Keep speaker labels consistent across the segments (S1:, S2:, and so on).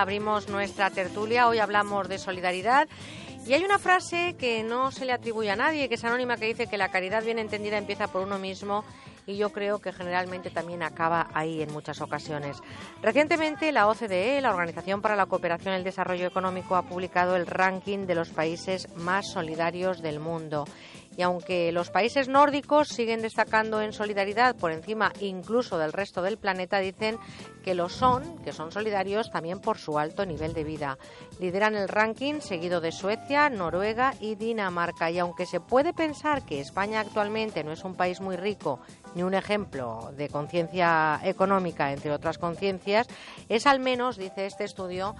S1: Abrimos nuestra tertulia, hoy hablamos de solidaridad y hay una frase que no se le atribuye a nadie, que es anónima, que dice que la caridad bien entendida empieza por uno mismo y yo creo que generalmente también acaba ahí en muchas ocasiones. Recientemente la OCDE, la Organización para la Cooperación y el Desarrollo Económico, ha publicado el ranking de los países más solidarios del mundo. Y aunque los países nórdicos siguen destacando en solidaridad por encima incluso del resto del planeta, dicen que lo son, que son solidarios también por su alto nivel de vida. Lideran el ranking seguido de Suecia, Noruega y Dinamarca. Y aunque se puede pensar que España actualmente no es un país muy rico ni un ejemplo de conciencia económica, entre otras conciencias, es al menos, dice este estudio,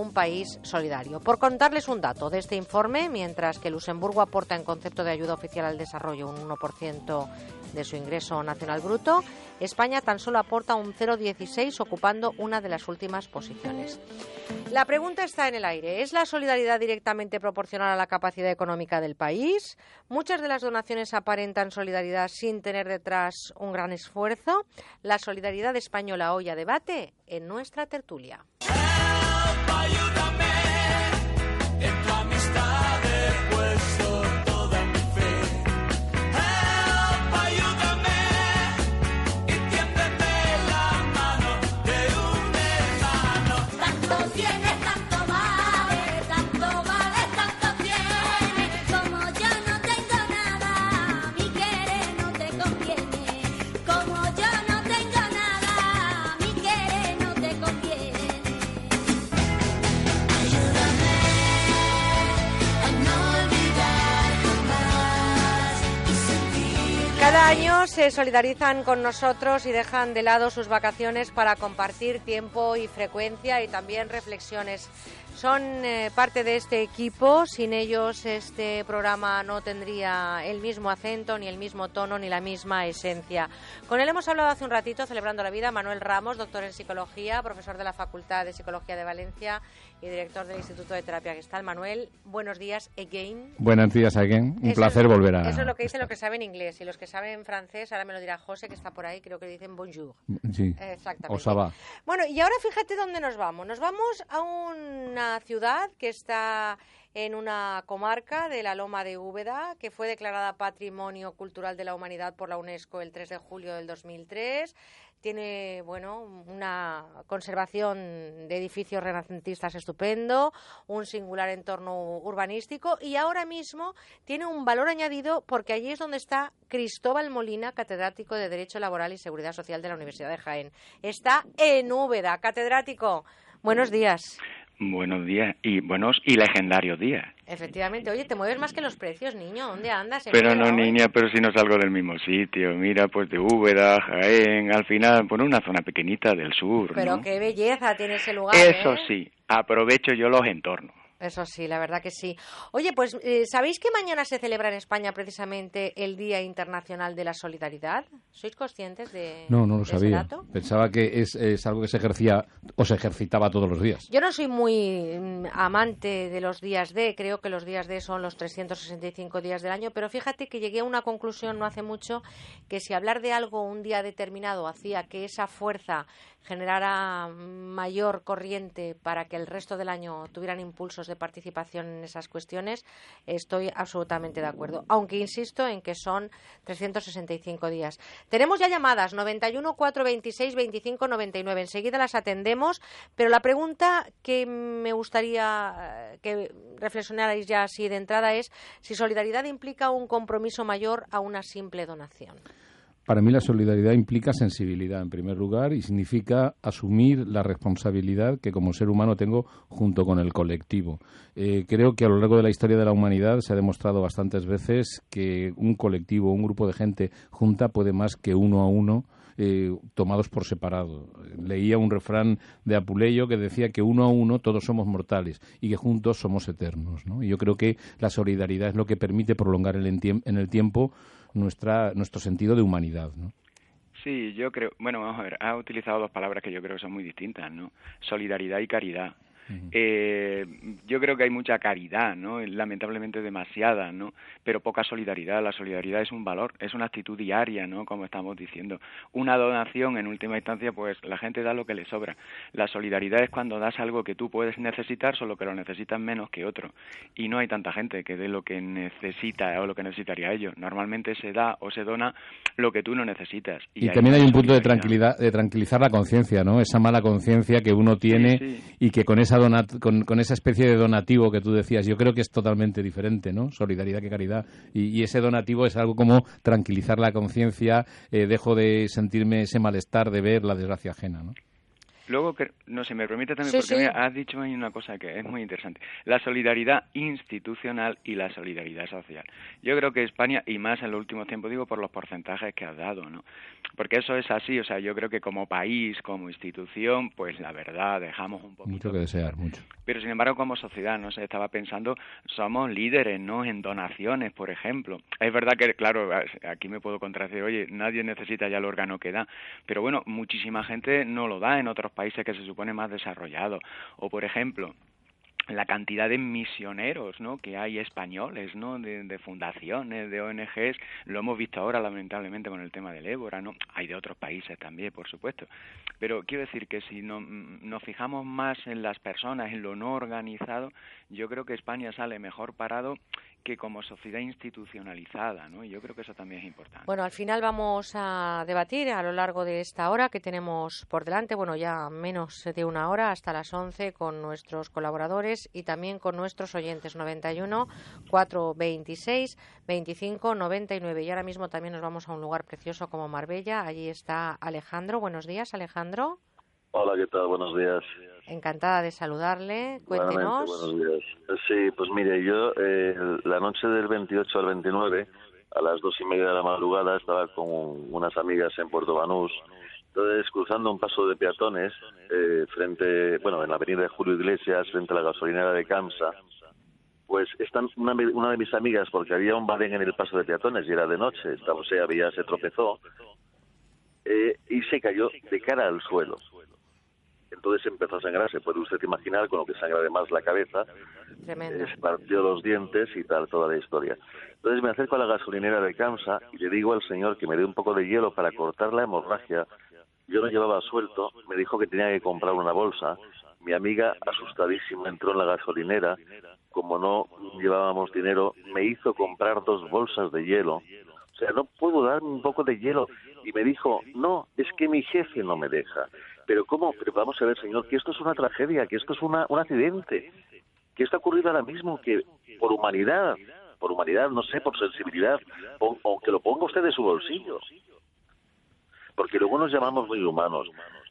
S1: un país solidario. Por contarles un dato de este informe, mientras que Luxemburgo aporta en concepto de ayuda oficial al desarrollo un 1% de su ingreso nacional bruto, España tan solo aporta un 0,16 ocupando una de las últimas posiciones. La pregunta está en el aire. ¿Es la solidaridad directamente proporcional a la capacidad económica del país? Muchas de las donaciones aparentan solidaridad sin tener detrás un gran esfuerzo. La solidaridad española hoy a debate en nuestra tertulia. Se solidarizan con nosotros y dejan de lado sus vacaciones para compartir tiempo y frecuencia y también reflexiones. Son eh, parte de este equipo, sin ellos este programa no tendría el mismo acento, ni el mismo tono, ni la misma esencia. Con él hemos hablado hace un ratito, celebrando la vida, Manuel Ramos, doctor en psicología, profesor de la Facultad de Psicología de Valencia y director del Instituto de Terapia Gestal. Manuel, buenos días again.
S2: Buenos días again. Un placer volver a.
S1: Eso es lo que dicen los que saben inglés y los que saben francés. Ahora me lo dirá José, que está por ahí. Creo que dicen bonjour.
S2: Sí.
S1: Exactamente.
S2: O
S1: Bueno, y ahora fíjate dónde nos vamos. Nos vamos a una ciudad que está en una comarca de la Loma de Úbeda, que fue declarada Patrimonio Cultural de la Humanidad por la UNESCO el 3 de julio del 2003 tiene bueno una conservación de edificios renacentistas estupendo, un singular entorno urbanístico y ahora mismo tiene un valor añadido porque allí es donde está Cristóbal Molina, catedrático de Derecho Laboral y Seguridad Social de la Universidad de Jaén. Está en Úbeda, catedrático. Buenos días.
S3: Buenos días y buenos y legendarios días.
S1: Efectivamente. Oye, te mueves más que los precios, niño. ¿Dónde andas?
S3: Pero no, niña, pero si no salgo del mismo sitio. Mira, pues de Úbeda, Jaén, al final, por una zona pequeñita del sur.
S1: Pero qué belleza tiene ese lugar.
S3: Eso
S1: ¿eh?
S3: sí, aprovecho yo los entornos.
S1: Eso sí, la verdad que sí. Oye, pues eh, ¿sabéis que mañana se celebra en España precisamente el Día Internacional de la Solidaridad? ¿Sois conscientes de
S2: No, no lo sabía.
S1: dato?
S2: Pensaba que es, es algo que se ejercía o se ejercitaba todos los días.
S1: Yo no soy muy mm, amante de los días D, creo que los días D son los 365 días del año, pero fíjate que llegué a una conclusión no hace mucho que si hablar de algo un día determinado hacía que esa fuerza generara mayor corriente para que el resto del año tuvieran impulsos de participación en esas cuestiones, estoy absolutamente de acuerdo. Aunque insisto en que son 365 días. Tenemos ya llamadas 91 426 25 99. Enseguida las atendemos, pero la pregunta que me gustaría eh, que reflexionarais ya así de entrada es si solidaridad implica un compromiso mayor a una simple donación.
S2: Para mí la solidaridad implica sensibilidad en primer lugar y significa asumir la responsabilidad que como ser humano tengo junto con el colectivo. Eh, creo que a lo largo de la historia de la humanidad se ha demostrado bastantes veces que un colectivo, un grupo de gente junta puede más que uno a uno eh, tomados por separado. Leía un refrán de Apuleyo que decía que uno a uno todos somos mortales y que juntos somos eternos. ¿no? Y yo creo que la solidaridad es lo que permite prolongar el en el tiempo nuestra, nuestro sentido de humanidad. ¿no?
S3: Sí, yo creo, bueno, vamos a ver, ha utilizado dos palabras que yo creo que son muy distintas, ¿no? Solidaridad y caridad. Eh, yo creo que hay mucha caridad, ¿no? Lamentablemente demasiada, ¿no? Pero poca solidaridad. La solidaridad es un valor, es una actitud diaria, ¿no? Como estamos diciendo. Una donación, en última instancia, pues la gente da lo que le sobra. La solidaridad es cuando das algo que tú puedes necesitar, solo que lo necesitas menos que otro. Y no hay tanta gente que dé lo que necesita o lo que necesitaría ellos. Normalmente se da o se dona lo que tú no necesitas.
S2: Y, también hay un punto de tranquilidad, de tranquilizar la conciencia, ¿no? Esa mala conciencia que uno tiene y que con esa con, esa especie de donativo que tú decías, yo creo que es totalmente diferente, ¿no? Solidaridad que caridad. Y, ese donativo es algo como tranquilizar la conciencia, eh, dejo de sentirme ese malestar de ver la desgracia ajena, ¿no?
S3: Luego, no se me permite también, porque has dicho ahí una cosa que es muy interesante, la solidaridad institucional y la solidaridad social. Yo creo que España, y más en los últimos tiempos, digo por los porcentajes que has dado, ¿no? Porque eso es así, o sea, yo creo que como país, como institución, pues la verdad, dejamos un poco...
S2: Mucho que desear, mucho.
S3: Pero sin embargo, como sociedad, no sé, estaba pensando, somos líderes, ¿no? En donaciones, por ejemplo. Es verdad que, claro, aquí me puedo contradecir, oye, nadie necesita ya el órgano que da, pero bueno, muchísima gente no lo da en otros países que se supone más desarrollados. O, por ejemplo, la cantidad de misioneros ¿no? que hay españoles, ¿no? De, fundaciones, de ONGs, lo hemos visto ahora lamentablemente con el tema del ébola, ¿no? Hay de otros países también, por supuesto. Pero quiero decir que si no, mm, nos fijamos más en las personas, en lo no organizado, yo creo que España sale mejor parado que como sociedad institucionalizada, ¿no? Y yo creo que eso también es importante.
S1: Bueno, al final vamos a debatir a lo largo de esta hora que tenemos por delante, bueno, ya menos de una hora, hasta las 11, con nuestros colaboradores y también con nuestros oyentes, 91 426 25 99. Y ahora mismo también nos vamos a un lugar precioso como Marbella. Allí está Alejandro. Buenos días, Alejandro.
S4: Hola, ¿qué tal? Buenos días.
S1: Encantada de saludarle. Cuéntenos.
S4: Buenos días. Sí, pues mire, yo eh, la noche del 28 al 29, a las dos y media de la madrugada, estaba con unas amigas en Puerto Banús. Entonces, cruzando un paso de peatones, eh, frente, bueno, en la avenida de Julio Iglesias, frente a la gasolinera de Camsa, pues están una, una, de mis amigas, porque había un badén en el paso de peatones y era de noche, estaba, o sea, había, se tropezó eh, y se cayó de cara al suelo entonces empezó a sangrar, se puede usted imaginar, con lo que sangra además la cabeza,
S1: Tremendo.
S4: se partió los dientes y tal, toda la historia. Entonces me acerco a la gasolinera de Kamsa y le digo al señor que me dé un poco de hielo para cortar la hemorragia. Yo no llevaba suelto, me dijo que tenía que comprar una bolsa. Mi amiga, asustadísima, entró en la gasolinera. Como no llevábamos dinero, me hizo comprar dos bolsas de hielo. O sea, no puedo darme un poco de hielo. Y me dijo, no, es que mi jefe no me deja. Pero ¿cómo? Pero vamos a ver, señor, que esto es una tragedia, que esto es una, un accidente, que está ocurrido ahora mismo, que por humanidad, por humanidad, no sé, por sensibilidad, o, que lo ponga usted de su bolsillo. Porque luego nos llamamos muy humanos.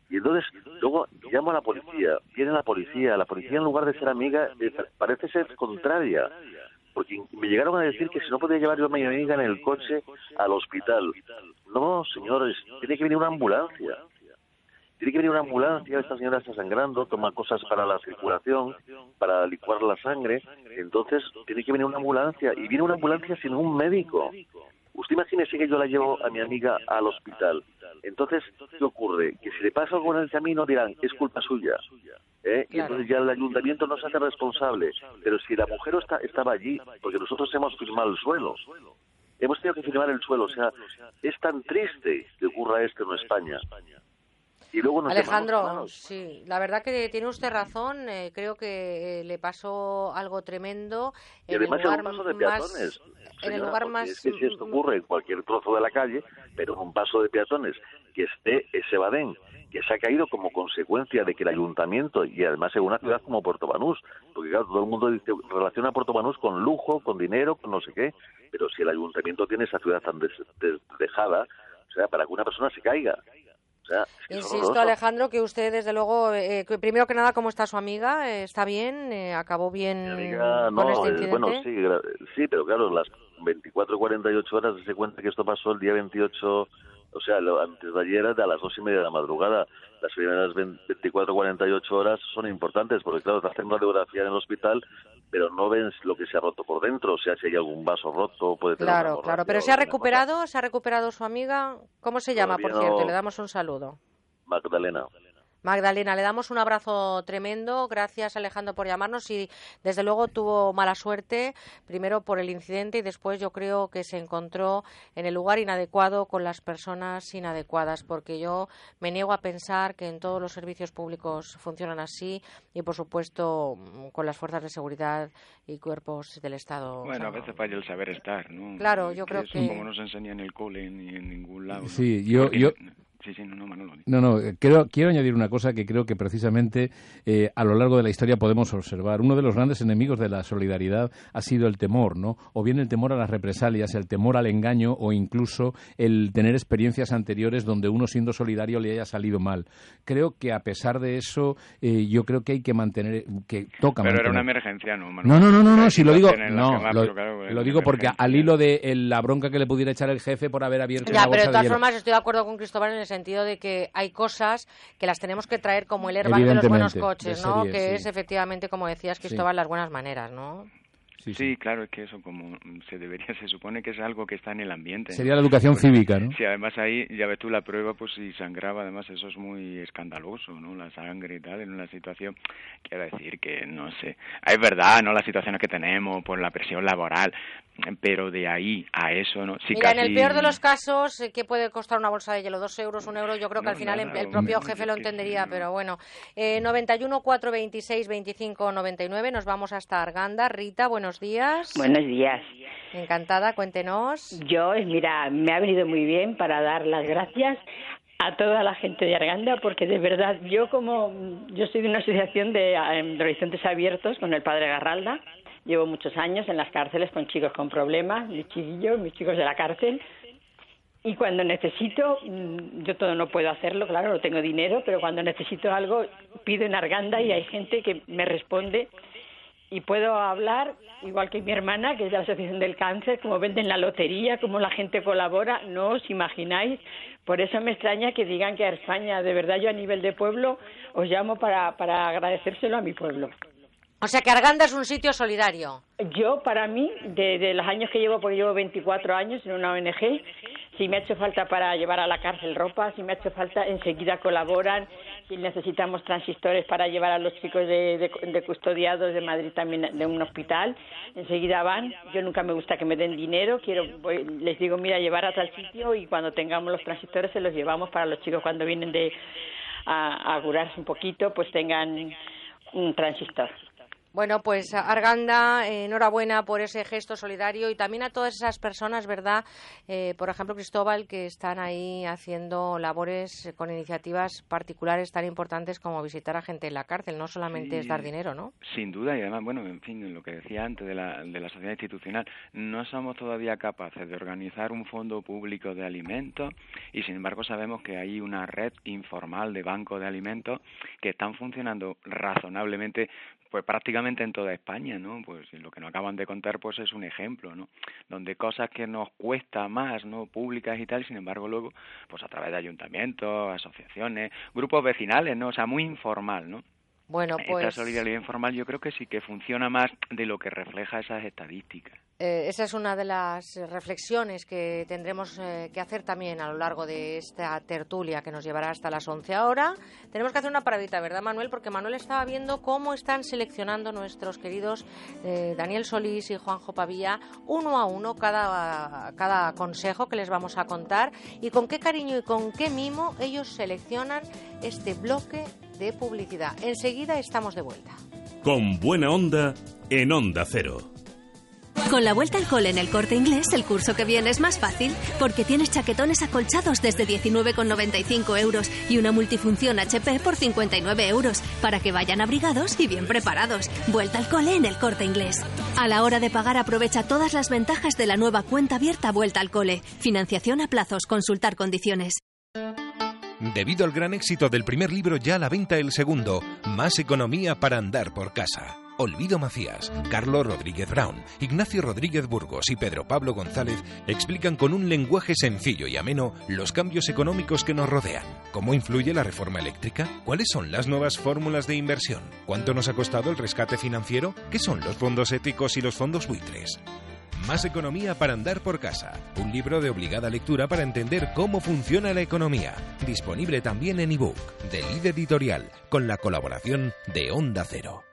S4: Y entonces, luego llamo a la policía, viene la policía, la policía en lugar de ser amiga, eh, parece ser contraria. Porque me llegaron a decir que si no podía llevar yo a mi amiga en el coche al hospital. No, señores, tiene que venir una ambulancia tiene que venir una ambulancia, esta señora está sangrando, toma cosas para la circulación, para licuar la sangre, entonces tiene que venir una ambulancia y viene una ambulancia sin un médico. Usted imagínese que yo la llevo a mi amiga al hospital. Entonces, ¿qué ocurre? Que si le pasa algo en el camino dirán, es culpa suya. ¿eh? Y entonces ya el ayuntamiento no se hace responsable. Pero si la mujer está, estaba allí, porque nosotros hemos firmado el suelo, hemos tenido que firmar el suelo. O sea, es tan triste que ocurra esto en España.
S1: Alejandro, sí, la verdad que tiene usted razón. Eh, creo que eh, le pasó algo tremendo.
S4: En el lugar un paso de peatones.
S1: en el lugar más.
S4: Es que si esto ocurre en cualquier trozo de la calle, pero en un paso de peatones que esté ese badén que se ha caído como consecuencia de que el ayuntamiento, y además en una ciudad como Puerto Banús, porque claro, todo el mundo dice, relaciona Puerto Banús con lujo, con dinero, con no sé qué, pero si el ayuntamiento tiene esa ciudad tan dejada, o sea, para que una persona se caiga,
S1: Insisto, Alejandro, que usted, desde luego, eh, primero que nada, ¿cómo está su amiga? Eh, ¿Está bien? Eh, ¿Acabó bien con este incidente?
S4: bueno, sí, sí, pero claro, las 24 48 horas se cuenta que esto pasó el día 28 o sea, antes de ayer a las dos y media de la madrugada. Las primeras 24, 48 horas son importantes porque, claro, te hacen radiografía en el hospital, pero no ven lo que se ha roto por dentro, o sea, si hay algún vaso roto, puede tener
S1: Claro, claro, pero ¿se ha recuperado? ¿Se ha recuperado su amiga? ¿Cómo se llama, por cierto? Le damos un saludo.
S4: Magdalena.
S1: Magdalena, le damos un abrazo tremendo. Gracias, Alejandro, por llamarnos. Y desde luego tuvo mala suerte, primero por el incidente y después yo creo que se encontró en el lugar inadecuado con las personas inadecuadas, porque yo me niego a pensar que en todos los servicios públicos funcionan así y, por supuesto, con las fuerzas de seguridad y cuerpos del Estado.
S3: Bueno, a veces falla el saber estar, ¿no?
S1: Claro, yo creo que.
S3: Como no se enseña en el cole ni en ningún lado.
S2: Sí, yo, yo,
S3: Sí, sí, no, no, Manolo.
S2: No, no, eh, quiero, quiero añadir una cosa que creo que precisamente eh, a lo largo de la historia podemos observar. Uno de los grandes enemigos de la solidaridad ha sido el temor, ¿no? O bien el temor a las represalias, el temor al engaño o incluso el tener experiencias anteriores donde uno siendo solidario le haya salido mal. Creo que a pesar de eso, eh, yo creo que hay que mantener, que toca
S3: Pero
S2: mantener.
S3: era una emergencia, ¿no,
S2: No, no, no, no, no si lo digo,
S3: la
S2: no, lo,
S3: pero claro,
S2: lo
S3: es
S2: digo porque al hilo de el- la bronca que le pudiera echar el jefe por haber abierto
S1: Ya, pero
S2: bolsa
S1: de todas formas estoy de acuerdo con Cristóbal en el sentido de que hay cosas que las tenemos que traer como el airbag de los buenos coches, ¿no?
S2: serie,
S1: que
S2: sí.
S1: es efectivamente, como decías, Cristóbal, las buenas maneras, ¿no?
S2: Sí,
S3: Sí, claro, es que eso como se debería, se supone que es algo que está en el ambiente.
S2: Sería la educación cívica, ¿no?
S3: Sí, además ahí, ya ves tú la prueba, pues si sangraba, además eso es muy escandaloso, ¿no? La sangre y tal, en una situación, quiero decir que, no sé, es verdad, ¿no? Las situaciones que tenemos por la presión laboral, pero de ahí a eso, ¿no? Sí,
S1: Mira, en el peor de los casos, eh, ¿qué puede costar una bolsa de hielo? ¿Dos euros, un euro? Yo creo que
S3: No,
S1: al final
S3: nada,
S1: el, el propio jefe lo entendería,
S3: sí.
S1: pero bueno. Eh, 91 426 25 99, nos vamos hasta Arganda. Rita, buenos días.
S5: Buenos días.
S1: Encantada, cuéntenos.
S5: Yo, mira, me ha venido muy bien para dar las gracias a toda la gente de Arganda, porque de verdad, yo como, yo soy de una asociación de, em, de horizontes abiertos con el padre Garralda, llevo muchos años en las cárceles con chicos con problemas, mis chiquillos, mis chicos de la cárcel, y cuando necesito, mm, yo todo no puedo hacerlo, claro, no tengo dinero, pero cuando necesito algo, pido en Arganda y hay gente que me responde y puedo hablar, igual que mi hermana, que es de la Asociación del Cáncer, como venden la lotería, cómo la gente colabora, no os imagináis. Por eso me extraña que digan que a España, de verdad yo a nivel de pueblo, os llamo para, para agradecérselo a mi pueblo.
S1: O sea que Arganda es un sitio solidario.
S5: Yo, para mí, de, de los años que llevo, porque llevo 24 años en una ONG, si me ha hecho falta para llevar a la cárcel ropa, si me ha hecho falta, enseguida colaboran. Si necesitamos transistores para llevar a los chicos de, de- de custodiados de Madrid también de un hospital, enseguida van. Yo nunca me gusta que me den dinero, quiero voy- les digo, mira, llevar a tal sitio y cuando tengamos los transistores se los llevamos para los chicos cuando vienen de a, a curarse un poquito, pues tengan un transistor.
S1: Bueno, pues Arganda, eh, enhorabuena por ese gesto solidario y también a todas esas personas, ¿verdad? Eh, por ejemplo, Cristóbal, que están ahí haciendo labores con iniciativas particulares tan importantes como visitar a gente en la cárcel. No solamente es dar dinero, ¿no?
S3: Sin duda, y además, bueno, en fin, lo que decía antes de la, de la sociedad institucional, no somos todavía capaces de organizar un fondo público de alimentos y, sin embargo, sabemos que hay una red informal de bancos de alimentos que están funcionando razonablemente, pues prácticamente en toda España, ¿no? Pues lo que nos acaban de contar, pues es un ejemplo, ¿no? Donde cosas que nos cuesta más, ¿no? Públicas y tal, sin embargo, luego, pues a través de ayuntamientos, asociaciones, grupos vecinales, ¿no? O sea, muy informal, ¿no?
S1: Bueno,
S3: Esta
S1: pues
S3: solidaridad informal yo creo que sí que funciona más de lo que refleja esas estadísticas.
S1: eh, esa es una de las reflexiones que tendremos eh, que hacer también a lo largo de esta tertulia que nos llevará hasta las 11 ahora. Tenemos que hacer una paradita, ¿verdad, Manuel? Porque Manuel estaba viendo cómo están seleccionando nuestros queridos eh, Daniel Solís y Juanjo Pavía uno a uno cada, cada consejo que les vamos a contar y con qué cariño y con qué mimo ellos seleccionan este bloque de publicidad. Enseguida estamos de vuelta.
S6: Con buena onda en Onda Cero.
S7: Con la vuelta al cole en el corte inglés, el curso que viene es más fácil, porque tienes chaquetones acolchados desde 19,95 euros y una multifunción HP por 59 euros, para que vayan abrigados y bien preparados. Vuelta al cole en el corte inglés. A la hora de pagar, aprovecha todas las ventajas de la nueva cuenta abierta Vuelta al cole. Financiación a plazos, consultar condiciones.
S8: Debido al gran éxito del primer libro, ya a la venta el segundo, Más economía para andar por casa. Olvido Macías, Carlos Rodríguez Brown, Ignacio Rodríguez Burgos y Pedro Pablo González explican con un lenguaje sencillo y ameno los cambios económicos que nos rodean. ¿Cómo influye la reforma eléctrica? ¿Cuáles son las nuevas fórmulas de inversión? ¿Cuánto nos ha costado el rescate financiero? ¿Qué son los fondos éticos y los fondos buitres? Más economía para andar por casa. Un libro de obligada lectura para entender cómo funciona la economía. Disponible también en ebook de Líder Editorial con la colaboración de Onda Cero.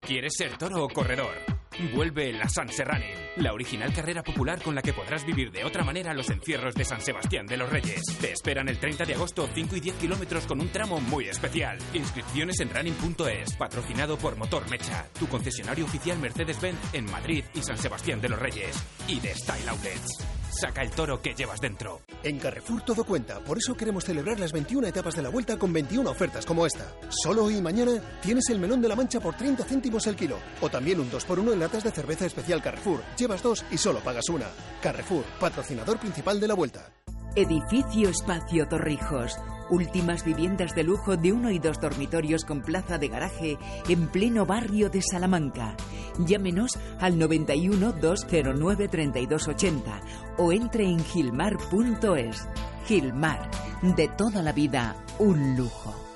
S9: ¿Quieres ser toro o corredor? Vuelve la San Serrani, la original carrera popular con la que podrás vivir de otra manera los encierros de San Sebastián de los Reyes. Te esperan el 30 de agosto 5 y 10 kilómetros con un tramo muy especial. Inscripciones en running.es, patrocinado por Motor Mecha, tu concesionario oficial Mercedes-Benz en Madrid y San Sebastián de los Reyes. Y de Style Outlets. Saca el toro que llevas dentro.
S10: En Carrefour todo cuenta, por eso queremos celebrar las 21 etapas de la vuelta con 21 ofertas como esta. Solo hoy y mañana tienes el melón de la mancha por 30 céntimos el kilo. O también un 2x1 en latas de cerveza especial Carrefour. Llevas dos y solo pagas una. Carrefour, patrocinador principal de la vuelta.
S11: Edificio Espacio Torrijos. Últimas viviendas de lujo de uno y dos dormitorios con plaza de garaje en pleno barrio de Salamanca. Llámenos al 91 209 3280 o entre en gilmar.es. Gilmar, de toda la vida, un lujo.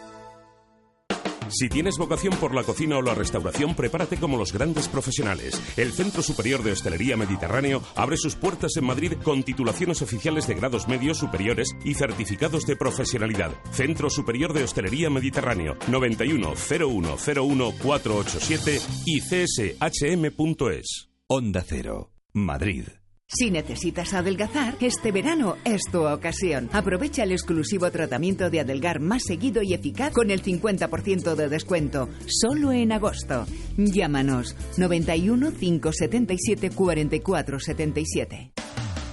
S6: Si tienes vocación por la cocina o la restauración, prepárate como los grandes profesionales. El Centro Superior de Hostelería Mediterráneo abre sus puertas en Madrid con titulaciones oficiales de grados medios superiores y certificados de profesionalidad. Centro Superior de Hostelería Mediterráneo 91 0101 487 y cshm.es.
S12: Onda Cero, Madrid.
S11: Si necesitas adelgazar, este verano es tu ocasión. Aprovecha el exclusivo tratamiento de adelgar más seguido y eficaz con el 50% de descuento, solo en agosto. Llámanos 91 577 44 77.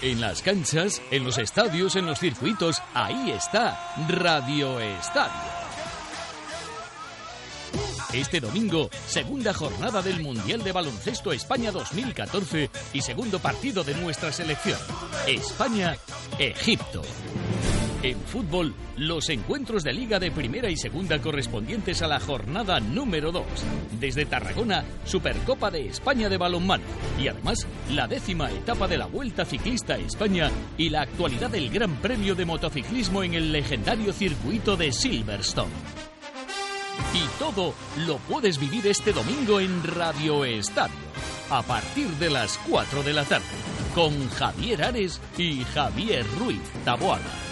S13: En las canchas, en los estadios, en los circuitos, ahí está Radio Estadio. Este domingo, segunda jornada del Mundial de Baloncesto España 2014 y segundo partido de nuestra selección. España-Egipto. En fútbol, los encuentros de liga de primera y segunda correspondientes a la jornada número 2. Desde Tarragona, Supercopa de España de balonmano. Y además, la décima etapa de la Vuelta Ciclista a España y la actualidad del Gran Premio de Motociclismo en el legendario circuito de Silverstone. Y todo lo puedes vivir este domingo en Radio Estadio, a partir de las 4 de la tarde, con Javier Ares y Javier Ruiz Taboada.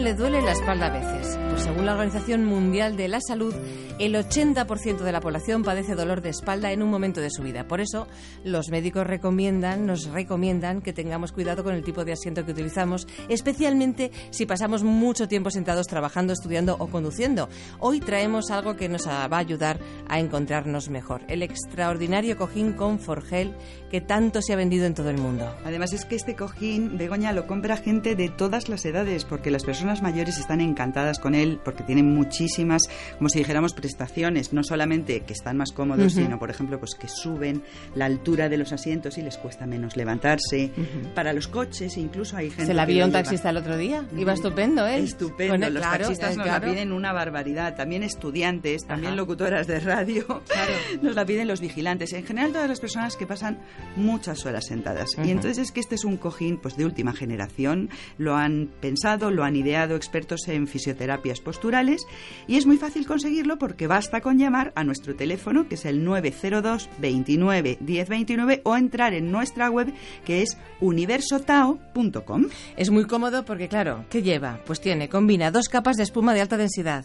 S14: le duele la espalda a veces? Pues según la Organización Mundial de la Salud, el 80% de la población padece dolor de espalda en un momento de su vida. Por eso, los médicos recomiendan, nos recomiendan que tengamos cuidado con el tipo de asiento que utilizamos, especialmente si pasamos mucho tiempo sentados trabajando, estudiando o conduciendo. Hoy traemos algo que nos va a ayudar a encontrarnos mejor, el extraordinario cojín Conforgel que tanto se ha vendido en todo el mundo.
S15: Además es que este cojín, Begoña, lo compra gente de todas las edades, porque las personas mayores están encantadas con él, porque tienen muchísimas, como si dijéramos, prestaciones, no solamente que están más cómodos,
S14: Ujú.
S15: sino, por ejemplo, pues que suben la altura de los asientos y les cuesta menos levantarse. Para los coches, incluso hay gente
S14: Se la vio un
S15: lleva.
S14: taxista el otro día. Iba estupendo, ¿eh?
S15: Estupendo. Los
S14: claro,
S15: taxistas nos
S14: claro.
S15: la piden una barbaridad. También estudiantes, también locutoras de radio. Nos la piden los vigilantes. En general, todas las personas que pasan muchas horas sentadas.
S14: Ujú.
S15: Y entonces es que este es un cojín pues, de última generación. Lo han pensado, lo han ideado expertos en fisioterapias posturales. Y es muy fácil conseguirlo porque basta con llamar a nuestro teléfono, que es el 902 29 1029, o entrar en nuestra web, que es universotao.com.
S14: Es muy cómodo porque, claro, ¿qué lleva? Pues tiene, combina dos capas de espuma de alta densidad.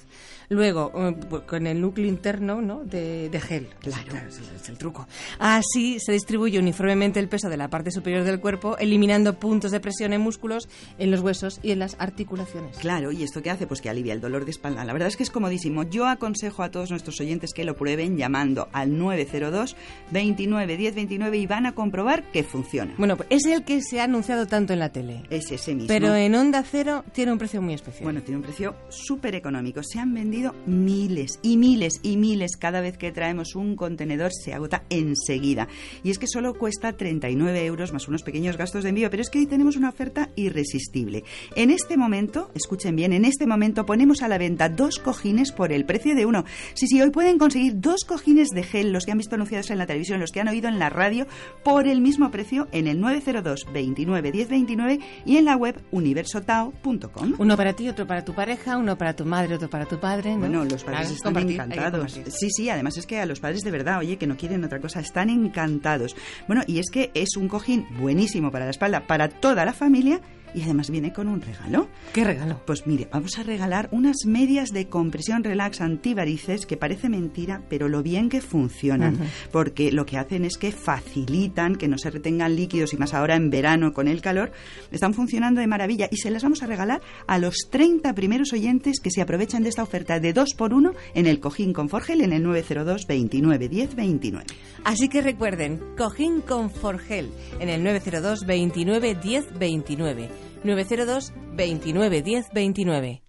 S14: Luego, eh, con el núcleo interno ¿no? de, de gel. Claro, es, es el truco. Así se distribuye uniformemente el peso de la parte superior del cuerpo, eliminando puntos de presión en músculos, en los huesos y en las articulaciones. articulaciones.
S15: Claro, ¿y esto qué hace? Pues que alivia el dolor de espalda. La verdad es que es comodísimo. Yo aconsejo a todos nuestros oyentes que lo prueben llamando al 902 29 10 29 y van a comprobar que funciona.
S14: Bueno, pues es el que se ha anunciado tanto en la tele.
S15: Es ese mismo.
S14: Pero en Onda Cero tiene un precio muy especial.
S15: Bueno, tiene un precio súper económico. Se han vendido miles y miles y miles. Cada vez que traemos un contenedor se agota enseguida. Y es que solo cuesta 39 euros más unos pequeños gastos de envío. Pero es que hoy tenemos una oferta irresistible. En este momento, escuchen bien, en este momento ponemos a la venta dos cojines por el precio de uno. Sí, sí, hoy pueden conseguir dos cojines de gel, los que han visto anunciados en la televisión, los que han oído en la radio, por el mismo precio en el 902 29 10 29 y en la web universotao.com.
S14: Uno para ti, otro para tu pareja, uno para tu madre, otro para tu padre. ¿No?
S15: Bueno, los padres
S14: Claro,
S15: están encantados. Sí, sí, además es que a los padres de verdad, oye, que no quieren otra cosa, están encantados. Bueno, y es que es un cojín buenísimo para la espalda, para toda la familia. Y además viene con un regalo.
S14: ¿Qué regalo?
S15: Pues mire, vamos a regalar unas medias de compresión relax antivarices que parece mentira, pero lo bien que funcionan. Porque lo que hacen es que facilitan que no se retengan líquidos y más ahora en verano con el calor. Están funcionando de maravilla y se las vamos a regalar a los 30 primeros oyentes que se aprovechan de esta oferta de 2 por 1 en el cojín con Forgel en el 902 29 10 29.
S14: Así que recuerden, cojín con Forgel en el 902 29 10 29. 902 29 10 29.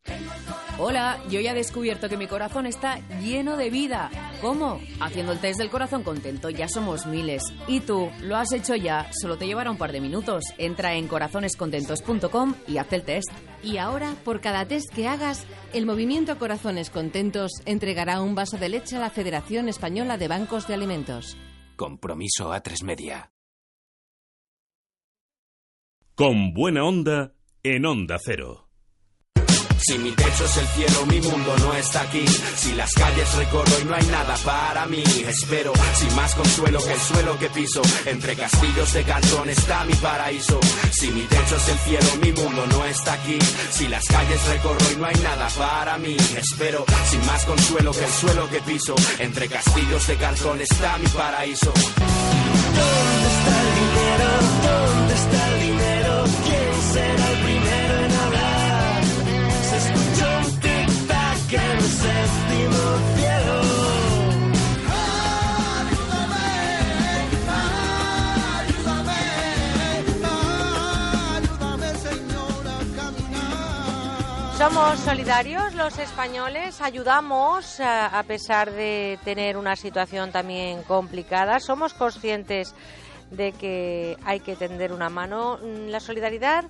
S16: Hola, yo ya he descubierto que mi corazón está lleno de vida. ¿Cómo? Haciendo el test del corazón contento, ya somos miles. ¿Y tú? ¿Lo has hecho ya? Solo te llevará un par de minutos. Entra en corazonescontentos.com y haz el test.
S14: Y ahora, por cada test que hagas, el Movimiento Corazones Contentos entregará un vaso de leche a la Federación Española de Bancos de Alimentos.
S9: Compromiso a tres media.
S6: Con buena onda en Onda Cero.
S17: Si mi techo es el cielo, mi mundo no está aquí. Si las calles recorro y no hay nada para mí, espero sin más consuelo que el suelo que piso. Entre castillos de cartón está mi paraíso. Si mi techo es el cielo, mi mundo no está aquí. Si las calles recorro y no hay nada para mí, espero sin más consuelo que el suelo que piso. Entre castillos de cartón está mi paraíso. ¿Dónde está el dinero?
S1: Somos solidarios los españoles, ayudamos a, a pesar de tener una situación también complicada. Somos conscientes de que hay que tender una mano. Mm, La solidaridad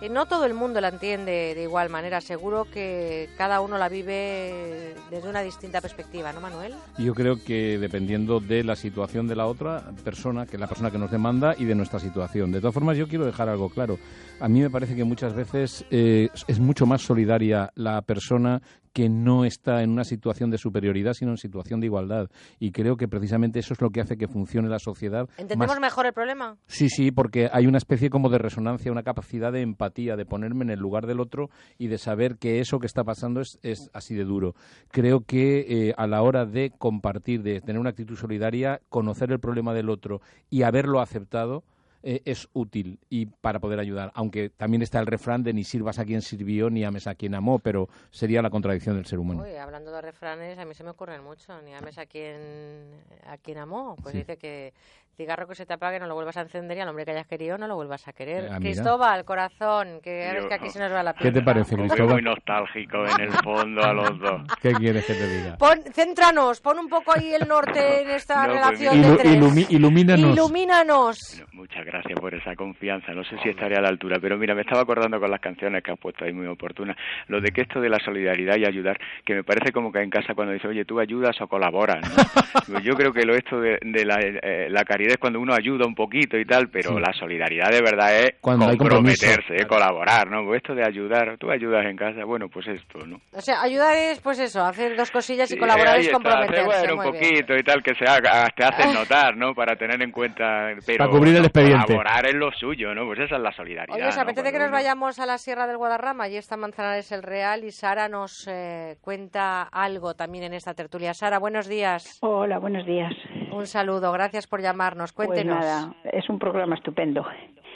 S1: eh, no todo el mundo la entiende de igual manera. Seguro que cada uno la vive desde una distinta perspectiva, ¿no, Manuel?
S2: Yo creo que dependiendo de la situación de la otra persona, que la persona que nos demanda, y de nuestra situación. De todas formas, yo quiero dejar algo claro. A mí me parece que muchas veces eh, es mucho más solidaria la persona que no está en una situación de superioridad, sino en situación de igualdad. Y creo que precisamente eso es lo que hace que funcione la sociedad.
S1: ¿Entendemos
S2: más-
S1: mejor el problema?
S2: Sí, sí, porque hay una especie como de resonancia, una capacidad de empatía, de ponerme en el lugar del otro y de saber que eso que está pasando es, es así de duro. Creo que eh, a la hora de compartir, de tener una actitud solidaria, conocer el problema del otro y haberlo aceptado, eh, es útil y para poder ayudar. Aunque también está el refrán de ni sirvas a quien sirvió ni ames a quien amó, pero sería la contradicción del ser humano.
S1: Uy, hablando de refranes, a mí se me ocurren mucho. Ni ames a quien, a quien amó. Pues
S2: Sí.
S1: dice que cigarro que se te apague no lo vuelvas a encender y al hombre que hayas querido no lo vuelvas a querer.
S2: Ah, mira.
S1: Cristóbal, corazón, que es que aquí se nos va la
S2: ¿Qué te parece, Cristóbal?
S3: muy nostálgico en el fondo a los dos.
S2: ¿Qué quieres que te diga?
S1: Pon, céntranos, pon un poco ahí el norte en esta
S3: No, pues
S1: relación
S2: Ilu-
S1: de tres.
S2: ilumi- ilumínanos.
S1: Ilumínanos.
S3: Muchas gracias por esa confianza. No sé si estaré a la altura, pero mira, me estaba acordando con las canciones que has puesto ahí muy oportunas. Lo de que esto de la solidaridad y ayudar, que me parece como que en casa cuando dice, oye, tú ayudas o colaboras. ¿no? Pues Yo creo que lo esto de, de la, eh, la caridad es cuando uno ayuda un poquito y tal, pero
S2: Sí.
S3: la solidaridad de verdad es
S2: Cuando hay
S3: comprometerse, eh, colaborar, ¿no? Pues esto de ayudar, tú ayudas en casa, bueno, pues esto, ¿no?
S1: O sea, ayudar es, pues eso, hacer dos cosillas y
S3: Sí,
S1: colaborar
S3: ahí
S1: es comprometerse.
S3: bueno, un
S1: muy bien.
S3: poquito y tal, que se haga, te hacen notar, ¿no? Para tener en cuenta, pero
S2: Para cubrir el expediente.
S3: colaborar es lo suyo, ¿no? Pues esa es la solidaridad.
S1: Oye, ¿os
S3: ¿no?
S1: apetece que nos
S3: uno-
S1: vayamos a la Sierra del Guadarrama? Allí está Manzanares el Real y Sara nos eh, cuenta algo también en esta tertulia. Sara, buenos días.
S5: Hola, buenos días.
S1: Un saludo, gracias por llamarnos.
S5: Pues
S1: Cuéntenos.
S5: nada, es un programa estupendo.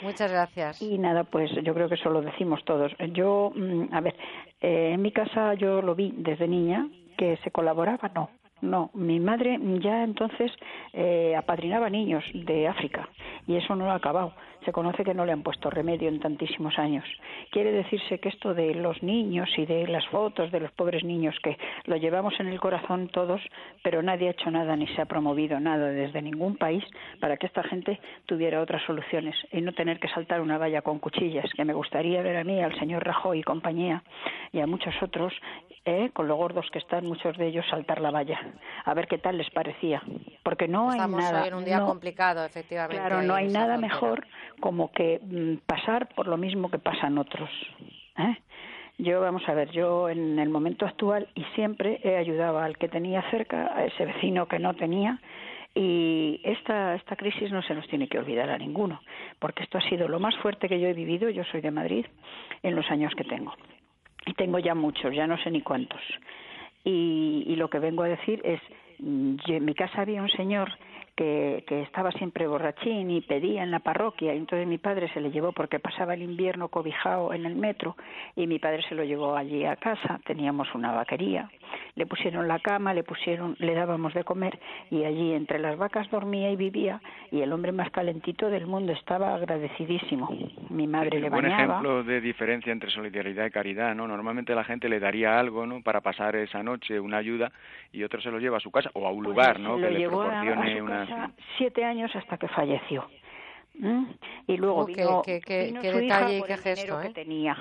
S1: Muchas gracias.
S18: Y nada, pues yo creo que eso lo decimos todos. Yo, mm, a ver, eh, en mi casa yo lo vi desde niña, que se colaboraba, no. No, mi madre ya entonces eh, apadrinaba niños de África y eso no ha acabado se conoce que no le han puesto remedio en tantísimos años. Quiere decirse que esto de los niños y de las fotos de los pobres niños, que lo llevamos en el corazón todos, pero nadie ha hecho nada ni se ha promovido nada desde ningún país para que esta gente tuviera otras soluciones y no tener que saltar una valla con cuchillas, que me gustaría ver a mí, al señor Rajoy y compañía, y a muchos otros, eh, con lo gordos que están muchos de ellos, saltar la valla, a ver qué tal les parecía. Porque no hay nada.
S1: en un día complicado, efectivamente.
S18: Claro, no hay nada mejor como que mm, pasar por lo mismo que pasan otros. ¿eh? Yo, vamos a ver, yo en el momento actual y siempre he ayudado al que tenía cerca, a ese vecino que no tenía, y esta, esta crisis no se nos tiene que olvidar a ninguno, porque esto ha sido lo más fuerte que yo he vivido, yo soy de Madrid, en los años que tengo. Y tengo ya muchos, ya no sé ni cuántos. Y, y lo que vengo a decir es, mm, en mi casa había un señor que, que, estaba siempre borrachín y pedía en la parroquia. Y entonces mi padre se le llevó porque pasaba el invierno cobijado en el metro y mi padre se lo llevó allí a casa. Teníamos una vaquería. Le pusieron la cama, le pusieron, le dábamos de comer y allí entre las vacas dormía y vivía y el hombre más calentito del mundo estaba agradecidísimo. Mi madre le bañaba.
S3: Buen ejemplo de diferencia entre solidaridad y caridad, ¿no? Normalmente la gente le daría algo, ¿no? Para pasar esa noche, una ayuda y otro se lo lleva a su casa o a un pues lugar, ¿no?
S18: Que le proporcione una siete años hasta que falleció. ¿Mm? Y luego
S1: oh,
S18: vino,
S1: qué, qué,
S18: vino
S1: qué
S18: su
S1: detalle
S18: hija
S1: y
S18: por el
S1: gesto,
S18: dinero
S1: ¿eh?
S18: que tenía.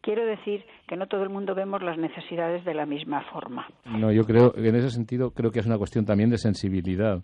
S18: Quiero decir que no todo el mundo vemos las necesidades de la misma forma.
S2: No, yo creo, en ese sentido, creo que es una cuestión también de sensibilidad.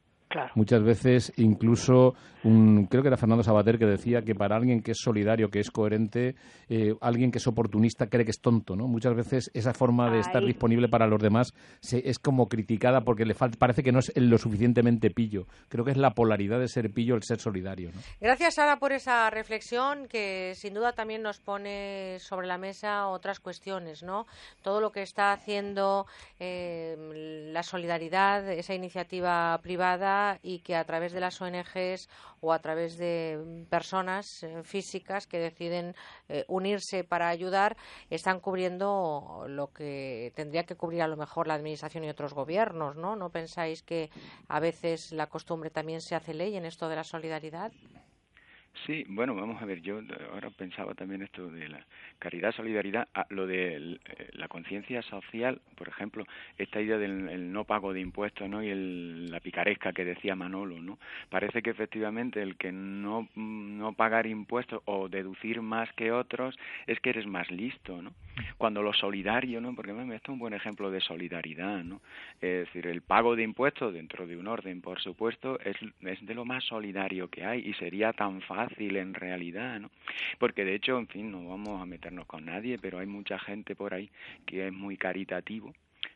S2: Muchas veces, incluso, un, creo que era Fernando Sabater que decía que para alguien que es solidario, que es coherente, eh, alguien que es oportunista cree que es tonto, ¿no? Muchas veces esa forma de estar disponible para los demás se, es como criticada porque le falta, parece que no es lo suficientemente pillo. Creo que es la polaridad de ser pillo el ser solidario, ¿no?
S1: Gracias, Sara, por esa reflexión que sin duda también nos pone sobre la mesa otras cuestiones, ¿no? Todo lo que está haciendo eh, la solidaridad, esa iniciativa privada y que a través de las ONGs o a través de personas eh, físicas que deciden eh, unirse para ayudar están cubriendo lo que tendría que cubrir a lo mejor la administración y otros gobiernos, ¿no? ¿No pensáis que a veces la costumbre también se hace ley en esto de la solidaridad?
S3: Sí, bueno, vamos a ver, yo ahora pensaba también esto de la caridad, solidaridad, ah, lo de eh, la conciencia social, por ejemplo, esta idea del el no pago de impuestos, ¿no? Y el- la picaresca que decía Manolo, ¿no? Parece que efectivamente el que no, mm, no pagar impuestos o deducir más que otros es que eres más listo, ¿no? Cuando lo solidario, ¿no? Porque esto es un buen ejemplo de solidaridad, ¿no? Es decir, el pago de impuestos dentro de un orden, por supuesto, es, es de lo más solidario que hay y sería tan fácil en realidad, ¿no? Porque de hecho, en fin, no vamos a meternos con nadie, pero hay mucha gente por ahí que es muy caritativo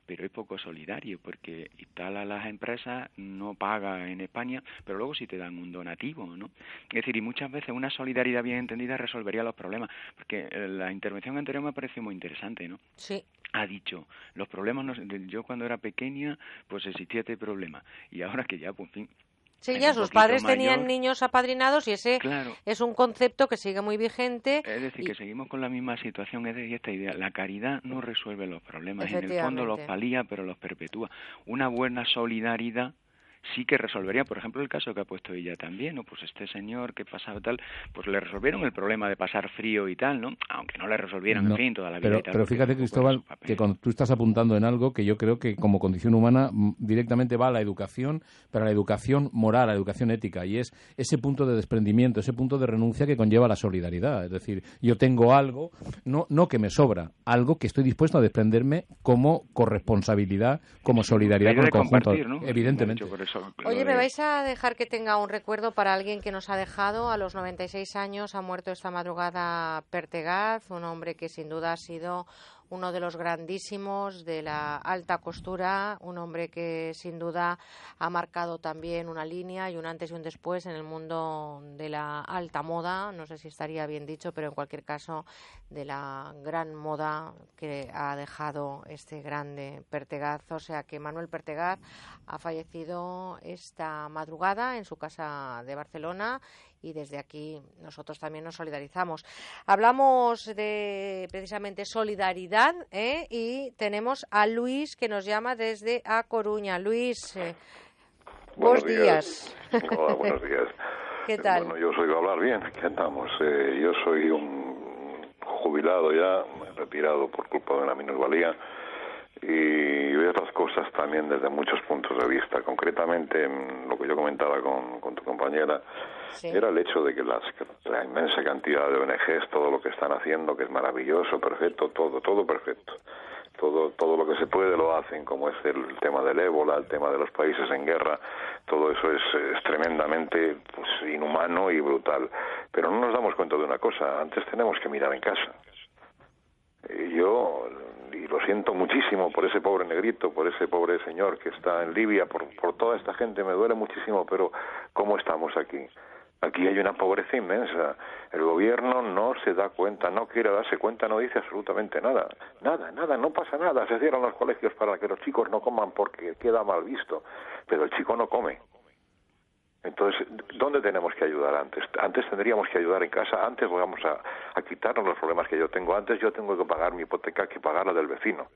S3: pero es poco solidario porque instala las empresas, no paga en España, pero luego sí te dan un donativo, ¿no? Es decir, y muchas veces una solidaridad bien entendida resolvería los problemas, porque eh, la intervención anterior me pareció muy interesante, ¿no?
S1: Sí.
S3: ha dicho, los problemas, no, yo cuando era pequeña, pues existía este problema, y ahora que ya, pues, en fin,
S1: Sus
S3: poquito
S1: padres tenían
S3: mayor,
S1: niños apadrinados y ese
S3: Claro.
S1: es un concepto que sigue muy vigente.
S3: Es decir, que seguimos con la misma situación, es decir, esta idea, la caridad no resuelve los problemas, en el fondo los palía, pero los perpetúa. Una buena solidaridad sí que resolvería, por ejemplo, el caso que ha puesto ella también, ¿no? Pues este señor que pasaba tal, pues le resolvieron el problema de pasar frío y tal, ¿no? Aunque no le resolvieran,
S2: No,
S3: en fin, toda la vida
S2: pero,
S3: y tal.
S2: pero fíjate, Cristóbal, que cuando tú estás apuntando en algo que yo creo que como condición humana mm, directamente va a la educación, pero a la educación moral, a la educación ética, y es ese punto de desprendimiento, ese punto de renuncia que conlleva la solidaridad. Es decir, yo tengo algo, no, no que me sobra, algo que estoy dispuesto a desprenderme como corresponsabilidad, como solidaridad con el conjunto.
S3: ¿no?
S2: Evidentemente.
S3: Eso
S1: Oye,
S3: de-
S1: ¿me vais a dejar que tenga un recuerdo para alguien que nos ha dejado? A los 96 años ha muerto esta madrugada Pertegaz, un hombre que sin duda ha sido uno de los grandísimos de la alta costura, un hombre que sin duda ha marcado también una línea y un antes y un después en el mundo de la alta moda, no sé si estaría bien dicho, pero en cualquier caso de la gran moda que ha dejado este grande Pertegaz. O sea que Manuel Pertegaz ha fallecido esta madrugada en su casa de Barcelona y desde aquí nosotros también nos solidarizamos. Hablamos de precisamente solidaridad ¿eh? y tenemos a Luis que nos llama desde A Coruña. Luis, eh, buenos días.
S19: Hola, buenos días.
S1: ¿Qué tal?
S19: Bueno, yo soy hablar bien, ¿qué andamos? Eh, yo soy un jubilado ya, retirado por culpa de una minusvalía y veo las cosas también desde muchos puntos de vista. Concretamente, lo que yo comentaba con, con tu compañera, era el hecho de que las, la inmensa cantidad de ONGs, todo lo que están haciendo, que es maravilloso, perfecto, todo, todo perfecto. Todo, todo lo que se puede lo hacen, como es el tema del ébola, el tema de los países en guerra, todo eso es, es tremendamente pues, inhumano y brutal. Pero no nos damos cuenta de una cosa, antes tenemos que mirar en casa. Yo y lo siento muchísimo por ese pobre negrito, por ese pobre señor que está en Libia, por, por toda esta gente, me duele muchísimo, pero ¿cómo estamos aquí? Aquí hay una pobreza inmensa. El gobierno no se da cuenta, no quiere darse cuenta, no dice absolutamente nada. Nada, nada, no pasa nada. Se cierran los colegios para que los chicos no coman porque queda mal visto. Pero el chico no come. Entonces, ¿dónde tenemos que ayudar antes? Antes tendríamos que ayudar en casa, antes vamos a, quitarnos los problemas que yo tengo. Antes yo tengo que pagar mi hipoteca que pagar la del vecino